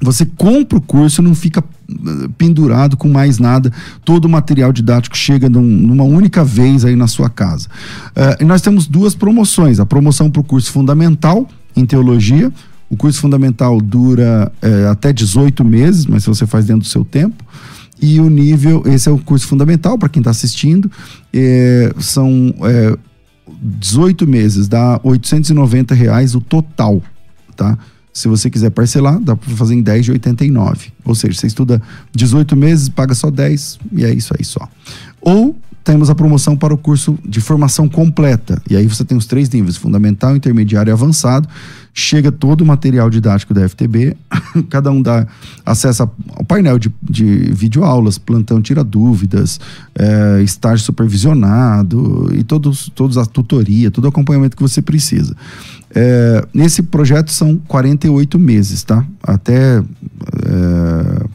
você compra o curso, não fica pendurado com mais nada. Todo o material didático chega num, numa única vez aí na sua casa. Uh, e nós temos duas promoções: a promoção para o curso fundamental em teologia. O curso fundamental dura uh, até 18 meses, mas se você faz dentro do seu tempo. E o nível, esse é o curso fundamental para quem está assistindo. É, são é, 18 meses, dá 890 reais o total, tá? Se você quiser parcelar, dá para fazer em 10 de 89. Ou seja, você estuda 18 meses, paga só 10 e é isso aí só. Ou temos a promoção para o curso de formação completa. E aí você tem os três níveis: fundamental, intermediário e avançado. Chega todo o material didático da FTB, cada um dá acesso ao painel de, de videoaulas, plantão tira dúvidas, é, estágio supervisionado e todos, todos a tutoria, todo o acompanhamento que você precisa. É, nesse projeto são 48 meses, tá? Até é,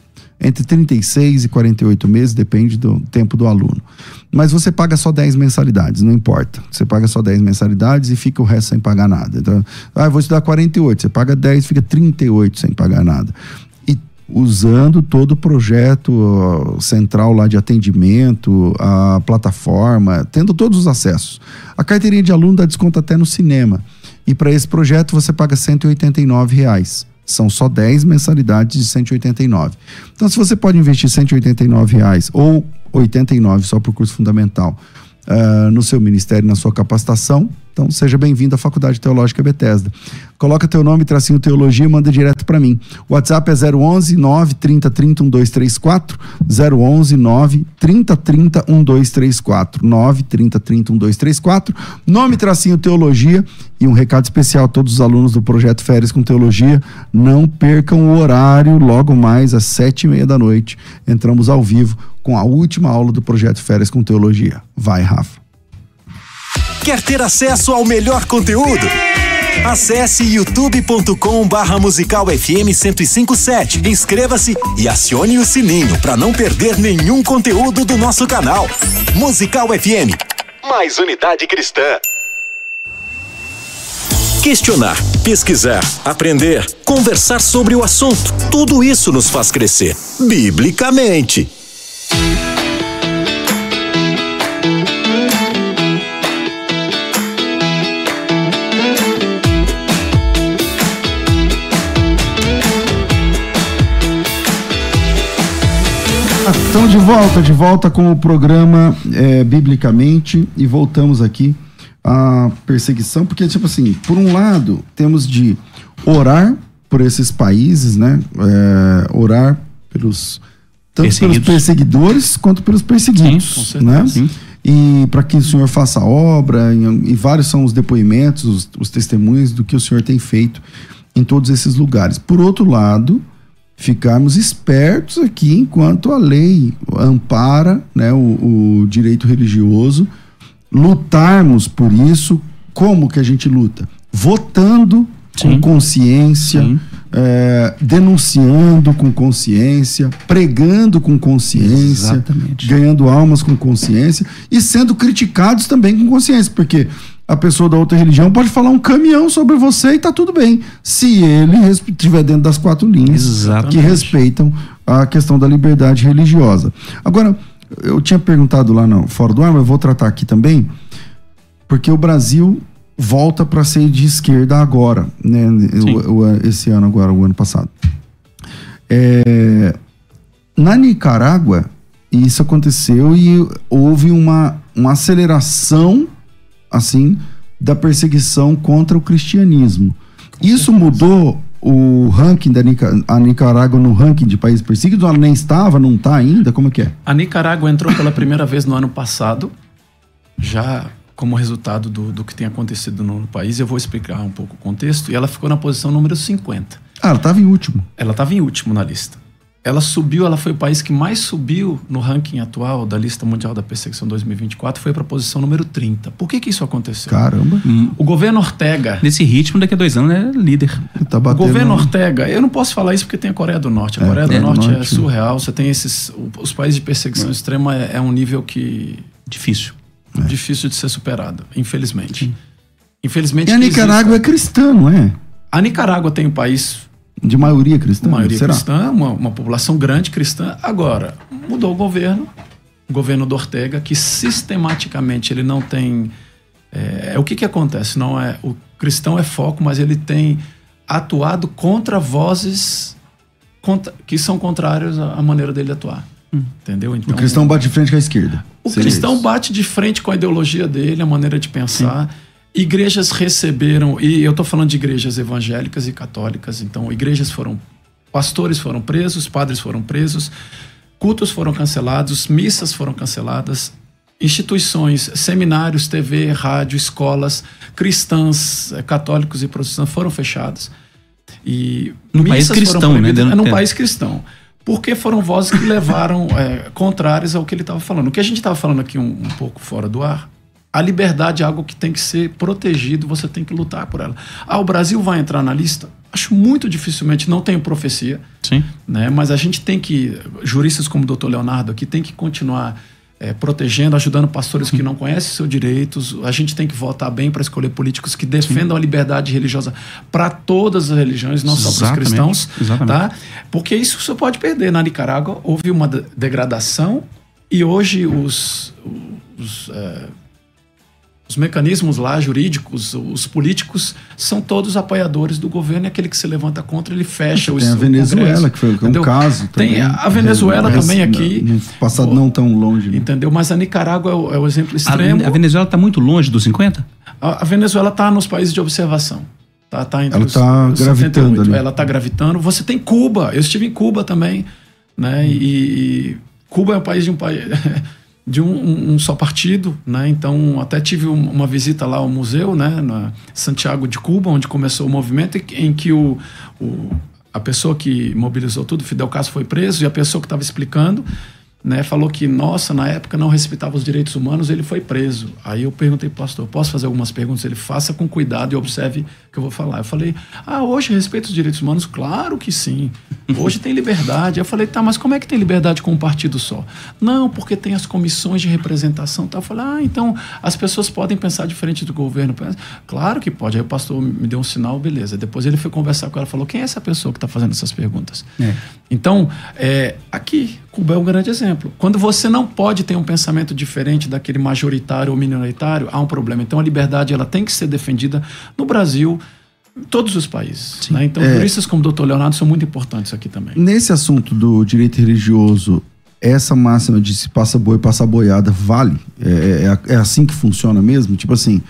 entre 36 e 48 meses, depende do tempo do aluno. Mas você paga só 10 mensalidades, não importa. Você paga só 10 mensalidades e fica o resto sem pagar nada. Então, ah, vou estudar 48, você paga 10, fica 38 sem pagar nada usando todo o projeto central lá de atendimento, a plataforma, tendo todos os acessos. A carteirinha de aluno dá desconto até no cinema. E para esse projeto você paga 189 reais. São só 10 mensalidades de 189. Então, se você pode investir 189 reais, ou 89 só para o curso fundamental uh, no seu ministério, na sua capacitação, então, seja bem-vindo à Faculdade Teológica Bethesda. Coloca teu nome, tracinho teologia e manda direto para mim. O WhatsApp é 011 9 30 30 1234, 011 9 30 30 1234, 9 30 30 1234, nome, tracinho teologia e um recado especial a todos os alunos do projeto Férias com Teologia, não percam o horário, logo mais às sete e meia da noite, entramos ao vivo com a última aula do projeto Férias com Teologia. Vai, Rafa. Quer ter acesso ao melhor conteúdo? Acesse youtube.com barra musical FM 1057. Inscreva-se e acione o sininho para não perder nenhum conteúdo do nosso canal. Musical FM. Mais unidade cristã. Questionar, pesquisar, aprender, conversar sobre o assunto. Tudo isso nos faz crescer, biblicamente. Volta, de volta com o programa é, Biblicamente e voltamos aqui à perseguição, porque, tipo assim, por um lado, temos de orar por esses países, né? É, orar pelos tanto pelos perseguidores quanto pelos perseguidos, Sim, né? Sim. E para que o Senhor faça a obra, e, e vários são os depoimentos, os, os testemunhos do que o Senhor tem feito em todos esses lugares. Por outro lado, ficarmos espertos aqui enquanto a lei ampara né, o, o direito religioso, lutarmos por isso. Como que a gente luta? Votando Sim. com consciência, é, denunciando com consciência, pregando com consciência, Exatamente. ganhando almas com consciência e sendo criticados também com consciência, porque a pessoa da outra religião pode falar um caminhão sobre você e tá tudo bem, se ele estiver dentro das quatro linhas Exatamente. que respeitam a questão da liberdade religiosa. Agora, eu tinha perguntado lá no Fora do Ar, mas eu vou tratar aqui também, porque o Brasil volta para ser de esquerda agora, né? O, o, esse ano agora, o ano passado. É, na Nicarágua, isso aconteceu e houve uma, uma aceleração assim, da perseguição contra o cristianismo. Isso mudou o ranking da Nica a Nicarágua no ranking de países perseguidos? Ela nem estava, não está ainda? Como é que é? A Nicarágua entrou pela primeira vez no ano passado, já como resultado do, do que tem acontecido no, no país. Eu vou explicar um pouco o contexto. E ela ficou na posição número 50. Ah, ela estava em último. Ela estava em último na lista ela subiu, ela foi o país que mais subiu no ranking atual da lista mundial da perseguição 2024, foi para a posição número 30. Por que que isso aconteceu? Caramba. Hum. O governo Ortega. Nesse ritmo, daqui a dois anos é líder. Tá o governo Ortega, eu não posso falar isso porque tem a Coreia do Norte. A é, Coreia do, é, Norte do, Norte é surreal. Você tem esses. Os países de perseguição é. extrema é, é, um nível que. Difícil. É. Difícil de ser superado, infelizmente. Infelizmente. E a Nicarágua existe... é cristã, não é? A Nicarágua tem um país de maioria cristã? Maioria será? cristã, uma, uma população grande cristã. Agora, mudou o governo, o governo do Ortega, que sistematicamente ele não tem. É, o que, que acontece? Não é O cristão é foco, mas ele tem atuado contra vozes contra, que são contrárias à maneira dele atuar. Hum. Entendeu? Então, o cristão bate de frente com a esquerda. O cristão isso. bate de frente com a ideologia dele, a maneira de pensar. Sim igrejas receberam, e eu estou falando de igrejas evangélicas e católicas, então igrejas foram, pastores foram presos, padres foram presos, cultos foram cancelados, missas foram canceladas, instituições, seminários, TV, rádio, escolas cristãs, eh, católicos e protestantes foram fechados. E num país cristão, né? É num é. país cristão. Porque foram vozes que levaram é, contrárias ao que ele estava falando. O que a gente estava falando aqui um, um pouco fora do ar a liberdade é algo que tem que ser protegido, você tem que lutar por ela. Ah, o Brasil vai entrar na lista? Acho muito dificilmente, não tenho profecia. Sim. Né? Mas a gente tem que, juristas como o doutor Leonardo aqui, tem que continuar é, protegendo, ajudando pastores Sim. que não conhecem seus direitos. A gente tem que votar bem para escolher políticos que defendam Sim. a liberdade religiosa para todas as religiões, não só para os cristãos. Exatamente. Tá? Porque isso você pode perder. Na Nicarágua houve uma degradação e hoje os, os é, os mecanismos lá jurídicos, os políticos são todos apoiadores do governo e aquele que se levanta contra ele fecha Tem o Tem a Venezuela, que foi um caso também. Tem a Venezuela também aqui. No passado não tão longe. Né? Entendeu? Mas a Nicarágua é o, é o exemplo extremo. A, a Venezuela está muito longe dos 50? A, a Venezuela está nos países de observação. Tá, tá entre ela está gravitando ali. Ela está gravitando. Você tem Cuba. Eu estive em Cuba também. Né? E, e Cuba é um país de um país... de um, um, só partido, né? Então até tive uma visita lá ao museu, né, na Santiago de Cuba, onde começou o movimento em que o, o a pessoa que mobilizou tudo, Fidel Castro, foi preso e a pessoa que estava explicando né, falou que, nossa, na época não respeitava os direitos humanos, ele foi preso. Aí eu perguntei pastor, posso fazer algumas perguntas? Ele, faça com cuidado e observe o que eu vou falar. Eu falei, ah, hoje respeita os direitos humanos? Claro que sim. Hoje tem liberdade. Eu falei, tá, mas como é que tem liberdade com um partido só? Não, porque tem as comissões de representação. Tá? Eu falei, ah, então as pessoas podem pensar diferente do governo. Claro que pode. Aí o pastor me deu um sinal, beleza. Depois ele foi conversar com ela e falou, quem é essa pessoa que está fazendo essas perguntas? É. Então, é, aqui, Cuba é um grande exemplo. Quando você não pode ter um pensamento diferente daquele majoritário ou minoritário, há um problema. Então a liberdade ela tem que ser defendida no Brasil, em todos os países. Né? Então, é, juristas como o doutor Leonardo são muito importantes aqui também. Nesse assunto do direito religioso, essa máxima de se passa boi, passa boiada, vale? É, é, é assim que funciona mesmo? Tipo assim,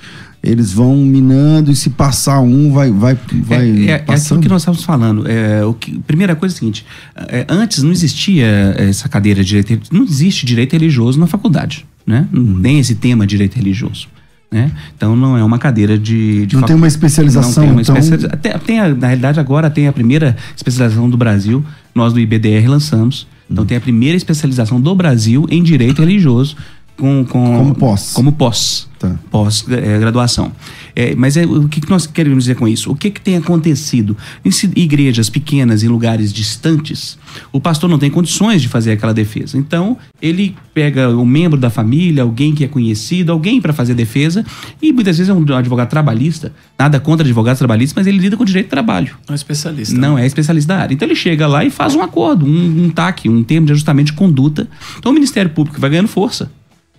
eles vão minando e se passar um, vai vai vai é, é, é aquilo que nós estávamos falando. É, o que, primeira coisa é a seguinte: é, antes não existia essa cadeira de direito, não existe direito religioso na faculdade, né? Não tem esse tema direito religioso. Né? Então não é uma cadeira de, de não tem uma especialização. Não tem uma então... especialização. Tem, tem a, na realidade agora tem a primeira especialização do Brasil. Nós do IBDR lançamos. Então tem a primeira especialização do Brasil em direito religioso com, com como pós. Como pós. Tá. Pós-graduação. É, mas é, o que, que nós queremos dizer com isso? O que, que tem acontecido? Em igrejas pequenas, em lugares distantes, o pastor não tem condições de fazer aquela defesa. Então, ele pega um membro da família, alguém que é conhecido, alguém para fazer defesa, e muitas vezes é um advogado trabalhista, nada contra advogados trabalhistas, mas ele lida com direito de trabalho. Não é especialista. Não né? é especialista da área. Então, ele chega lá e faz um acordo, um, um TAC, um termo de ajustamento de conduta. Então, o Ministério Público vai ganhando força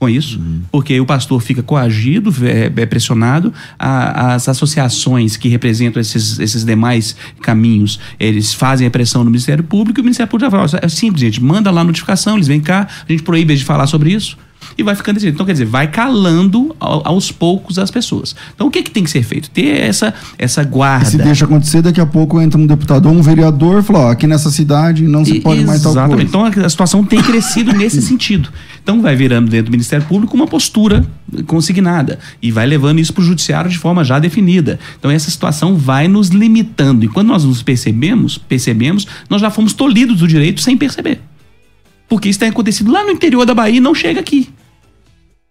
com isso, uhum. porque o pastor fica coagido, é, é pressionado, a, as associações que representam esses, esses demais caminhos, eles fazem a pressão no Ministério Público e o Ministério Público já fala, é simples, gente, manda lá a notificação, eles vêm cá, a gente proíbe de falar sobre isso e vai ficando desse jeito. Então, quer dizer, vai calando aos poucos as pessoas. Então, o que, que tem que ser feito? Ter essa, essa guarda. E se deixa acontecer, daqui a pouco entra um deputado ou um vereador e fala: ó, aqui nessa cidade não se pode mais tal coisa. Exatamente. Então, a situação tem crescido nesse sentido. Então, vai virando dentro do Ministério Público uma postura consignada e vai levando isso para o Judiciário de forma já definida. Então, essa situação vai nos limitando. E quando nós nos percebemos, percebemos, nós já fomos tolhidos do direito sem perceber. Porque isso tem acontecido lá no interior da Bahia e não chega aqui.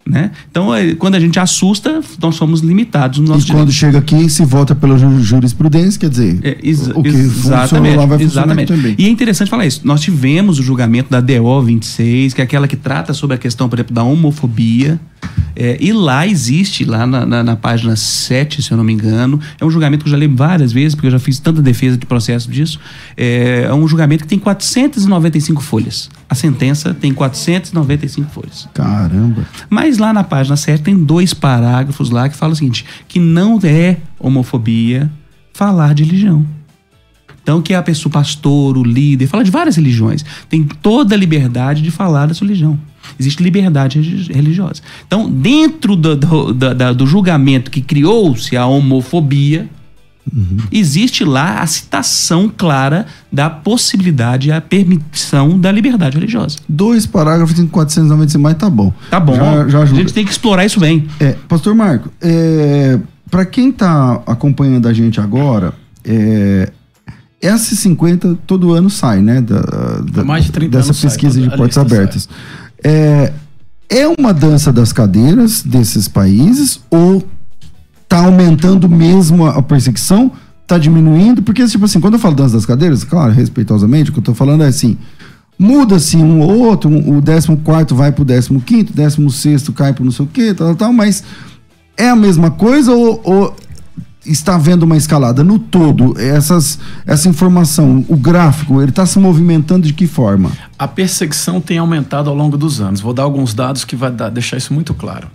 Né? Então, é, quando a gente assusta, nós somos limitados no nosso E quando chega aqui, se volta pela jurisprudência, quer dizer, é, o que exatamente, lá vai exatamente. também. E é interessante falar isso. Nós tivemos o julgamento da DO 26, que é aquela que trata sobre a questão, por exemplo, da homofobia. É, e lá existe, lá na, na, na, página 7, se eu não me engano, é um julgamento que eu já li várias vezes, porque eu já fiz tanta defesa de processo disso. É, é um julgamento que tem 495 folhas. A sentença tem 495 folhas. Caramba! Mas lá na página 7 tem dois parágrafos lá que falam o seguinte: que não é homofobia falar de religião. Então, que a pessoa, pastor, o líder, fala de várias religiões, tem toda a liberdade de falar da sua religião. Existe liberdade religiosa. Então, dentro do, do, do, do julgamento que criou-se a homofobia, Uhum. Existe lá a citação clara da possibilidade, a permissão da liberdade religiosa. Dois parágrafos em 495, mas tá bom. Tá bom. Já, já a gente tem que explorar isso bem. É, Pastor Marco, é, para quem tá acompanhando a gente agora, é, S50 todo ano sai, né? Da, da mais de 30 dessa pesquisa sai, de portas abertas. É, é uma dança das cadeiras desses países ou tá aumentando mesmo a perseguição? Tá diminuindo? Porque, tipo assim, quando eu falo dança das cadeiras, claro, respeitosamente, o que eu tô falando é assim, muda-se um ou outro, o 14 vai pro 15, 16 cai pro não sei o quê, tal, tal, mas é a mesma coisa ou, ou está havendo uma escalada no todo? Essas, essa informação, o gráfico, ele está se movimentando de que forma? A perseguição tem aumentado ao longo dos anos. Vou dar alguns dados que vai dar, deixar isso muito claro.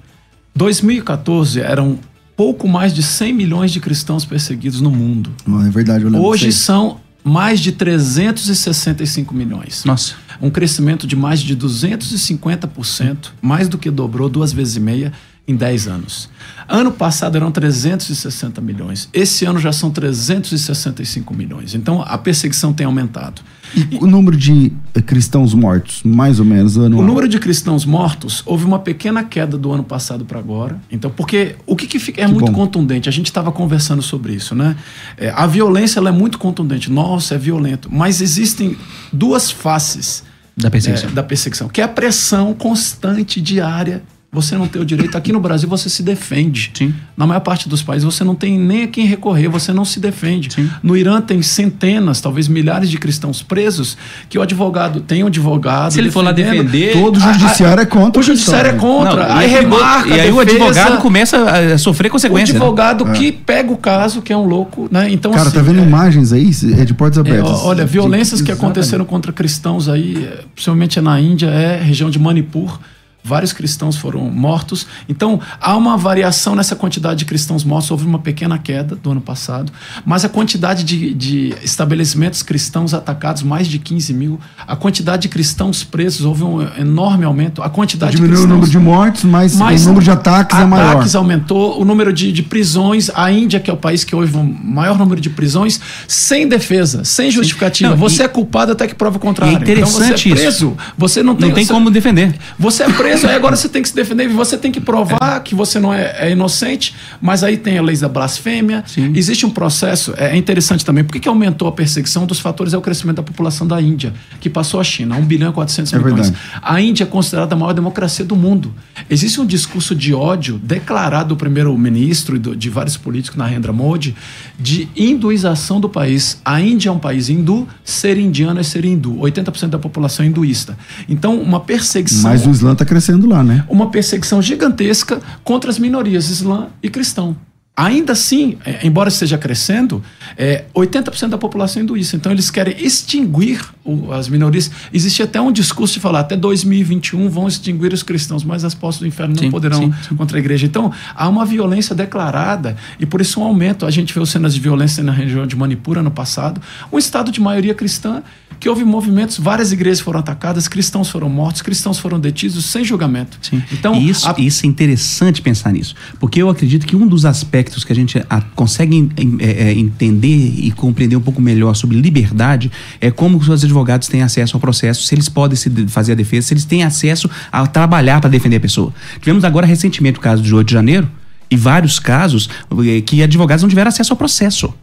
2014 eram pouco mais de 100 milhões de cristãos perseguidos no mundo. Não, é verdade, Hoje são mais de 365 milhões. Nossa. Um crescimento de mais de 250%, mais do que dobrou, duas vezes e meia em 10 anos. Ano passado eram 360 milhões. Esse ano já são 365 milhões. Então a perseguição tem aumentado. E o número de eh, cristãos mortos, mais ou menos, anual? O número de cristãos mortos, houve uma pequena queda do ano passado para agora. Então, porque o que, que fica, é que muito bom. contundente, a gente estava conversando sobre isso, né? É, a violência ela é muito contundente. Nossa, é violento. Mas existem duas faces da perseguição. É, da perseguição, que é a pressão constante, diária você não tem o direito. Aqui no Brasil você se defende. Sim. Na maior parte dos países você não tem nem a quem recorrer, você não se defende. Sim. No Irã tem centenas, talvez milhares de cristãos presos que o advogado tem um advogado. Se ele for lá defender. Todo o judiciário é contra. O judiciário é contra. Não, aí remarca. E aí defesa, o advogado começa a sofrer consequências. O né? advogado né? que pega o caso, que é um louco, né? Então, Cara, assim, tá vendo é, imagens aí? É de portas abertas. É, olha, violências de, que aconteceram contra cristãos aí, principalmente na Índia, é região de Manipur vários cristãos foram mortos. Então, há uma variação nessa quantidade de cristãos mortos. Houve uma pequena queda do ano passado, mas a quantidade de, de estabelecimentos cristãos atacados, mais de 15 mil. A quantidade de cristãos presos, houve um enorme aumento. A quantidade Diminuiu de cristãos, o número de mortes, mas, mas o número de ataques, é maior. Ataques aumentou, o número de, de prisões. A Índia, que é o país que houve o um maior número de prisões, sem defesa, sem justificativa. Não, você e, é culpado até que prova o contrário. É interessante então, você é preso, isso. Você não tem, não tem você, como defender. Você é preso aí agora você tem que se defender, você tem que provar é. que você não é, é, inocente, mas aí tem a lei da blasfêmia. Sim. Existe um processo, é, interessante também. Por que, que aumentou a perseguição? Um dos fatores é o crescimento da população da Índia, que passou a China, 1 bilhão e 400 é milhões. Verdade. A Índia é considerada a maior democracia do mundo. Existe um discurso de ódio declarado do primeiro-ministro e do, de vários políticos, Narendra Modi, de hinduização do país. A Índia é um país hindu, ser indiano é ser hindu. 80% da população é hinduísta. Então, uma perseguição. Mas o Islã está crescendo lá, né? Uma perseguição gigantesca contra as minorias islã e cristão. Ainda assim, é, embora esteja crescendo, é, 80% da população é hinduísta. Então, eles querem extinguir o, as minorias. Existe até um discurso de falar até 2021 vão extinguir os cristãos, mas as postas do inferno não sim, poderão sim, sim. contra a igreja. Então, há uma violência declarada e por isso um aumento. A gente viu cenas de violência na região de Manipur ano passado. Um estado de maioria cristã que houve movimentos, várias igrejas foram atacadas, cristãos foram mortos, cristãos foram detidos sem julgamento. Sim. Então, isso, a... isso é interessante pensar nisso, porque eu acredito que um dos aspectos que a gente a, consegue é, é, entender e compreender um pouco melhor sobre liberdade é como os advogados têm acesso ao processo, se eles podem se fazer a defesa, se eles têm acesso a trabalhar para defender a pessoa. Tivemos agora recentemente o caso de 8 de janeiro e vários casos eh, que advogados não tiveram acesso ao processo.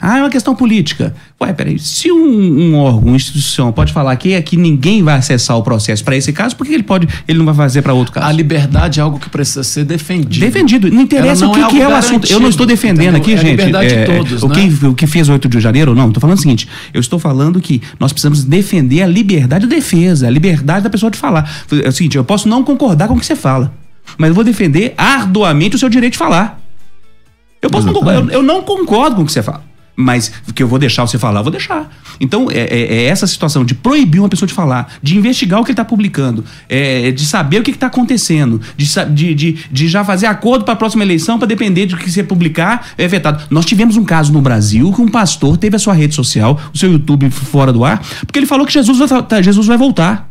Ah, é uma questão política. Ué, peraí, se um, um órgão, uma instituição pode falar que aqui ninguém vai acessar o processo para esse caso, por que ele pode, ele não vai fazer para outro caso? A liberdade é algo que precisa ser defendido. Defendido. Não interessa não o que é, que é o assunto. Eu não estou defendendo aqui, é gente. A liberdade é, de todos, o, né? que, o que fez 8 de janeiro, não. Estou falando o seguinte: eu estou falando que nós precisamos defender a liberdade de defesa, a liberdade da pessoa de falar. É o seguinte, eu posso não concordar com o que você fala, mas eu vou defender arduamente o seu direito de falar. Eu, posso não concordar, eu, eu não concordo com o que você fala mas que eu vou deixar você falar, eu vou deixar. Então, é, é, é, essa situação de proibir uma pessoa de falar, de investigar o que ele está publicando, é, de saber o que está acontecendo, de, de, de, já fazer acordo para a próxima eleição para depender do que você publicar, é vetado. Nós tivemos um caso no Brasil que um pastor teve a sua rede social, o seu YouTube fora do ar, porque ele falou que Jesus vai, Jesus vai voltar.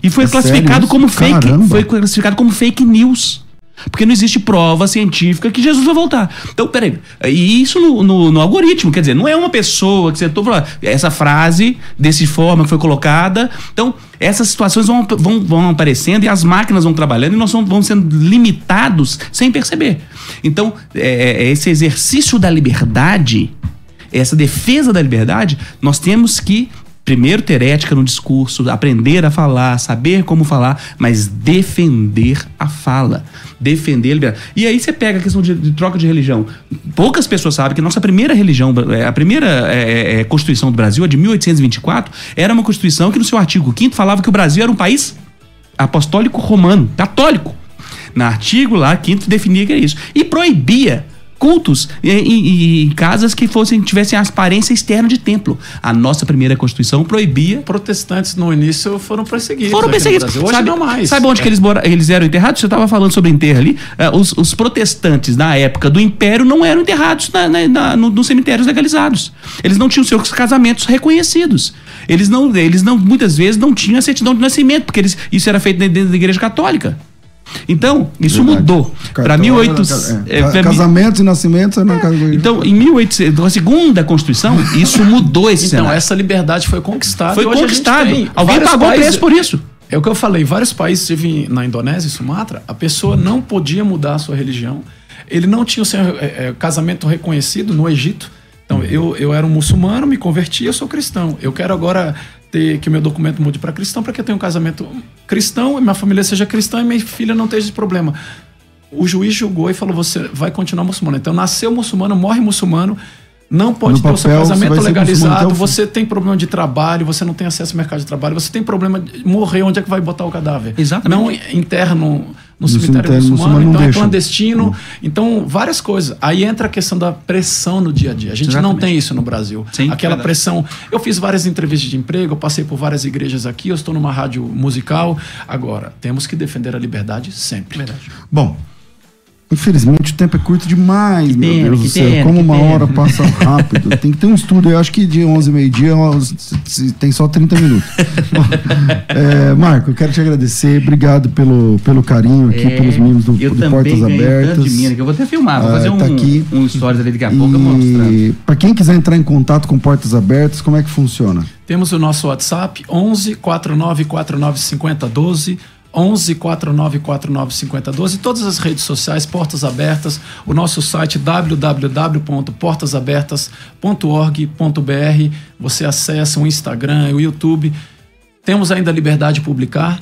E foi É classificado sério? como fake, Caramba. foi classificado como fake news. Porque não existe prova científica que Jesus vai voltar. Então, peraí. E isso no, no, no algoritmo, quer dizer, não é uma pessoa que tô falando, essa frase, desse forma que foi colocada. Então, essas situações vão, vão, vão aparecendo e as máquinas vão trabalhando e nós vamos, sendo limitados sem perceber. Então, é, é, esse exercício da liberdade, essa defesa da liberdade, nós temos que primeiro ter ética no discurso, aprender a falar, saber como falar, mas defender a fala, defender a liberdade. E aí você pega a questão de, de troca de religião. Poucas pessoas sabem que nossa primeira religião, é, a primeira é, é, Constituição do Brasil, a de 1824, era uma Constituição que no seu artigo 5 falava que o Brasil era um país apostólico romano, católico. No artigo lá, quinto definia que era isso. E proibia cultos em, em, em, casas que fossem tivessem a aparência externa de templo. A nossa primeira Constituição proibia. Protestantes no início foram perseguidos. Foram perseguidos. Hoje sabe, não mais. Sabe onde é. que eles, mora, eles eram enterrados? Você estava falando sobre enterro ali. Uh, os, os, protestantes na época do Império não eram enterrados na, na, na, no, nos cemitérios legalizados. Eles não tinham seus casamentos reconhecidos. Eles não, eles não, muitas vezes não tinham a certidão de nascimento, porque eles, isso era feito dentro da igreja católica. Então, isso Verdade. mudou. Para 1800. É, é, casamentos e nascimentos é na é. Então, em 1800, a segunda Constituição, isso mudou esse Então, cenário. essa liberdade foi conquistada. Foi conquistado. Alguém pagou países, preço por isso. É o que eu falei. Vários países, tive na Indonésia e Sumatra, a pessoa não podia mudar a sua religião. Ele não tinha o seu é, casamento reconhecido no Egito. Então, eu, eu era um muçulmano, me converti, eu sou cristão. Eu quero agora ter que o meu documento mude para cristão para que eu tenha um casamento cristão e minha família seja cristã e minha filha não tenha esse problema. O juiz julgou e falou: você vai continuar muçulmano. Então, nasceu muçulmano, morre muçulmano não pode no ter papel, o seu casamento legalizado, você tem problema de trabalho, você não tem acesso ao mercado de trabalho, você tem problema de morrer, onde é que vai botar o cadáver? Exatamente. Não interno no, no cemitério, cemitério muçulmano, então é clandestino. Hum. Então, várias coisas. Aí entra a questão da pressão no dia a dia. A gente Exatamente. não tem isso no Brasil. Sim, Aquela verdade. pressão. Eu fiz várias entrevistas de emprego, eu passei por várias igrejas aqui, eu estou numa rádio musical. Agora, temos que defender a liberdade sempre. Verdade. Bom, Infelizmente o tempo é curto demais, meu Deus do céu. Pena, Como uma pena. hora passa rápido. tem que ter um estudo. Eu acho que de 11 meio-dia tem só 30 minutos. é, Marco, eu quero te agradecer. Obrigado pelo, pelo carinho aqui, é, pelos mimos do, do Portas Abertas. De mina, que eu vou até filmar, vou ah, fazer tá um, aqui. um stories ali daqui a pouco. E para quem quiser entrar em contato com Portas Abertas, como é que funciona? Temos o nosso WhatsApp 11 49 49 50 12 11 49 49 50 12, todas as redes sociais, Portas Abertas, o nosso site www.portasabertas.org.br. Você acessa o Instagram, o YouTube. Temos ainda a liberdade de publicar.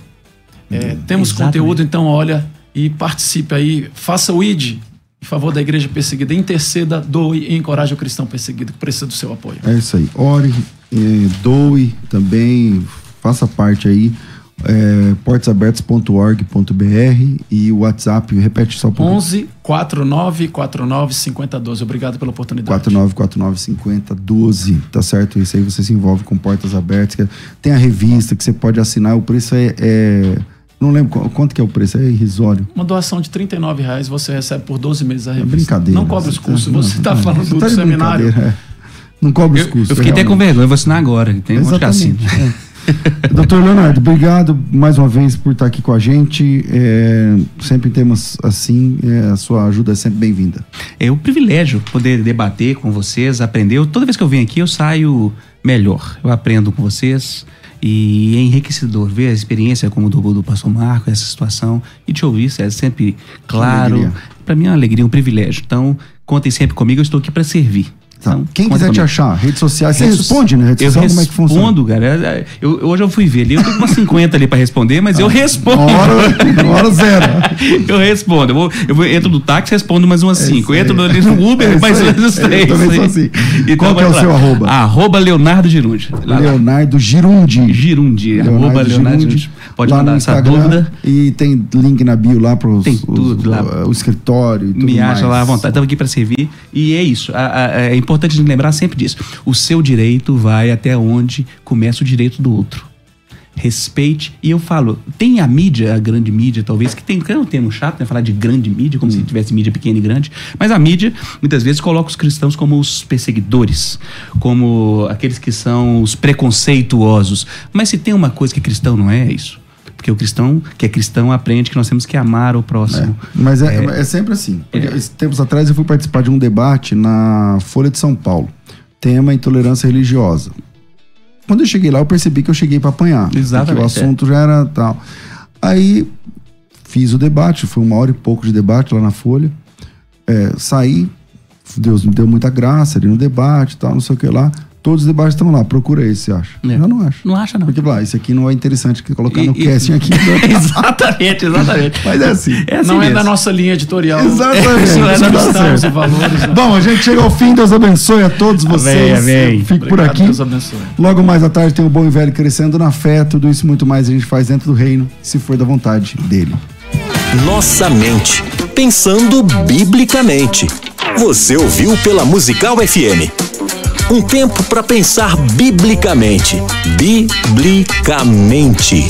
É, hum, temos exatamente. conteúdo, então olha e participe aí, faça o ID em favor da igreja perseguida, interceda, doe e encoraje o cristão perseguido que precisa do seu apoio. É isso aí. Ore, eh, doe também, faça parte aí é, portasabertas.org.br e o WhatsApp, repete só por 11 49 49 5012. Obrigado pela oportunidade. 49 49 5012, tá certo? Isso aí você se envolve com Portas Abertas. É, tem a revista que você pode assinar, o preço é, é não lembro quanto que é o preço, é irrisório. Uma doação de 39 reais você recebe por 12 meses a é revista. É brincadeira. Não cobre os custos, você está falando você do tá seminário. É. Não cobre os custos. Eu, fiquei até com vergonha, vou assinar agora. Tem um monte de cassino. É. Doutor Leonardo, obrigado mais uma vez por estar aqui com a gente. É, sempre em temas assim, é, a sua ajuda é sempre bem-vinda. É um privilégio poder debater com vocês, aprender. Toda vez que eu venho aqui, eu saio melhor. Eu aprendo com vocês e é enriquecedor ver a experiência como do, do pastor Marco, essa situação, e te ouvir, é sempre claro. Para mim é uma alegria, um privilégio. Então, contem sempre comigo, eu estou aqui para servir. Tá. Então, Quem quiser te achar, redes sociais, você responde, né? Rede eu social, como é que funciona? respondo, cara. É, é, eu, hoje eu fui ver ali, eu tenho umas 50 ali para responder, mas ah, eu respondo. Hora, hora zero. eu respondo. Eu, vou, eu vou, entro no táxi respondo mais umas 5. É entro ali no Uber, é mais umas 3. Eu também sou assim. Então, Qual que é o lá. seu arroba? Arroba Leonardo Girundi. Leonardo Girundi. Girundi. Leonardo arroba Leonardo Girundi. Pode lá mandar essa dúvida. E tem link na bio lá para tudo os, lá. O escritório e tudo Me acha lá à vontade. Estamos aqui para servir. E é isso. é importante lembrar sempre diz: o seu direito vai até onde começa o direito do outro. Respeite. E eu falo, tem a mídia, a grande mídia, talvez, que tem, é um termo chato, né? Falar de grande mídia, como hum. se tivesse mídia pequena e grande. Mas a mídia, muitas vezes, coloca os cristãos como os perseguidores, como aqueles que são os preconceituosos. Mas se tem uma coisa que cristão não é, é isso. Porque o cristão, que é cristão, aprende que nós temos que amar o próximo. É, mas é, é, é, sempre assim. É. Tempos atrás eu fui participar de um debate na Folha de São Paulo tema intolerância religiosa. Quando eu cheguei lá, eu percebi que eu cheguei para apanhar. Exatamente. Porque o assunto é. já era tal. Aí fiz o debate, foi uma hora e pouco de debate lá na Folha. É, saí, Deus me deu muita graça ali no debate tal, não sei o que lá. Todos os debates estão lá, procura esse, você acha? É. Eu não acho. Não acha, não. Porque lá, esse aqui não é interessante que colocar e, no e, casting aqui. exatamente, exatamente. Mas é assim. É assim não mesmo. é da nossa linha editorial. Exatamente. Isso é da nossa e valores. Né? Bom, a gente chega ao fim, Deus abençoe a todos vocês. Amém, amém. Fico Obrigado, por aqui. Deus abençoe. Logo mais à tarde tem o Bom e Velho crescendo na fé, tudo isso muito mais a gente faz dentro do reino, se for da vontade dele. Nossa mente, pensando biblicamente. Você ouviu pela Musical FM. Um tempo para pensar biblicamente. Biblicamente.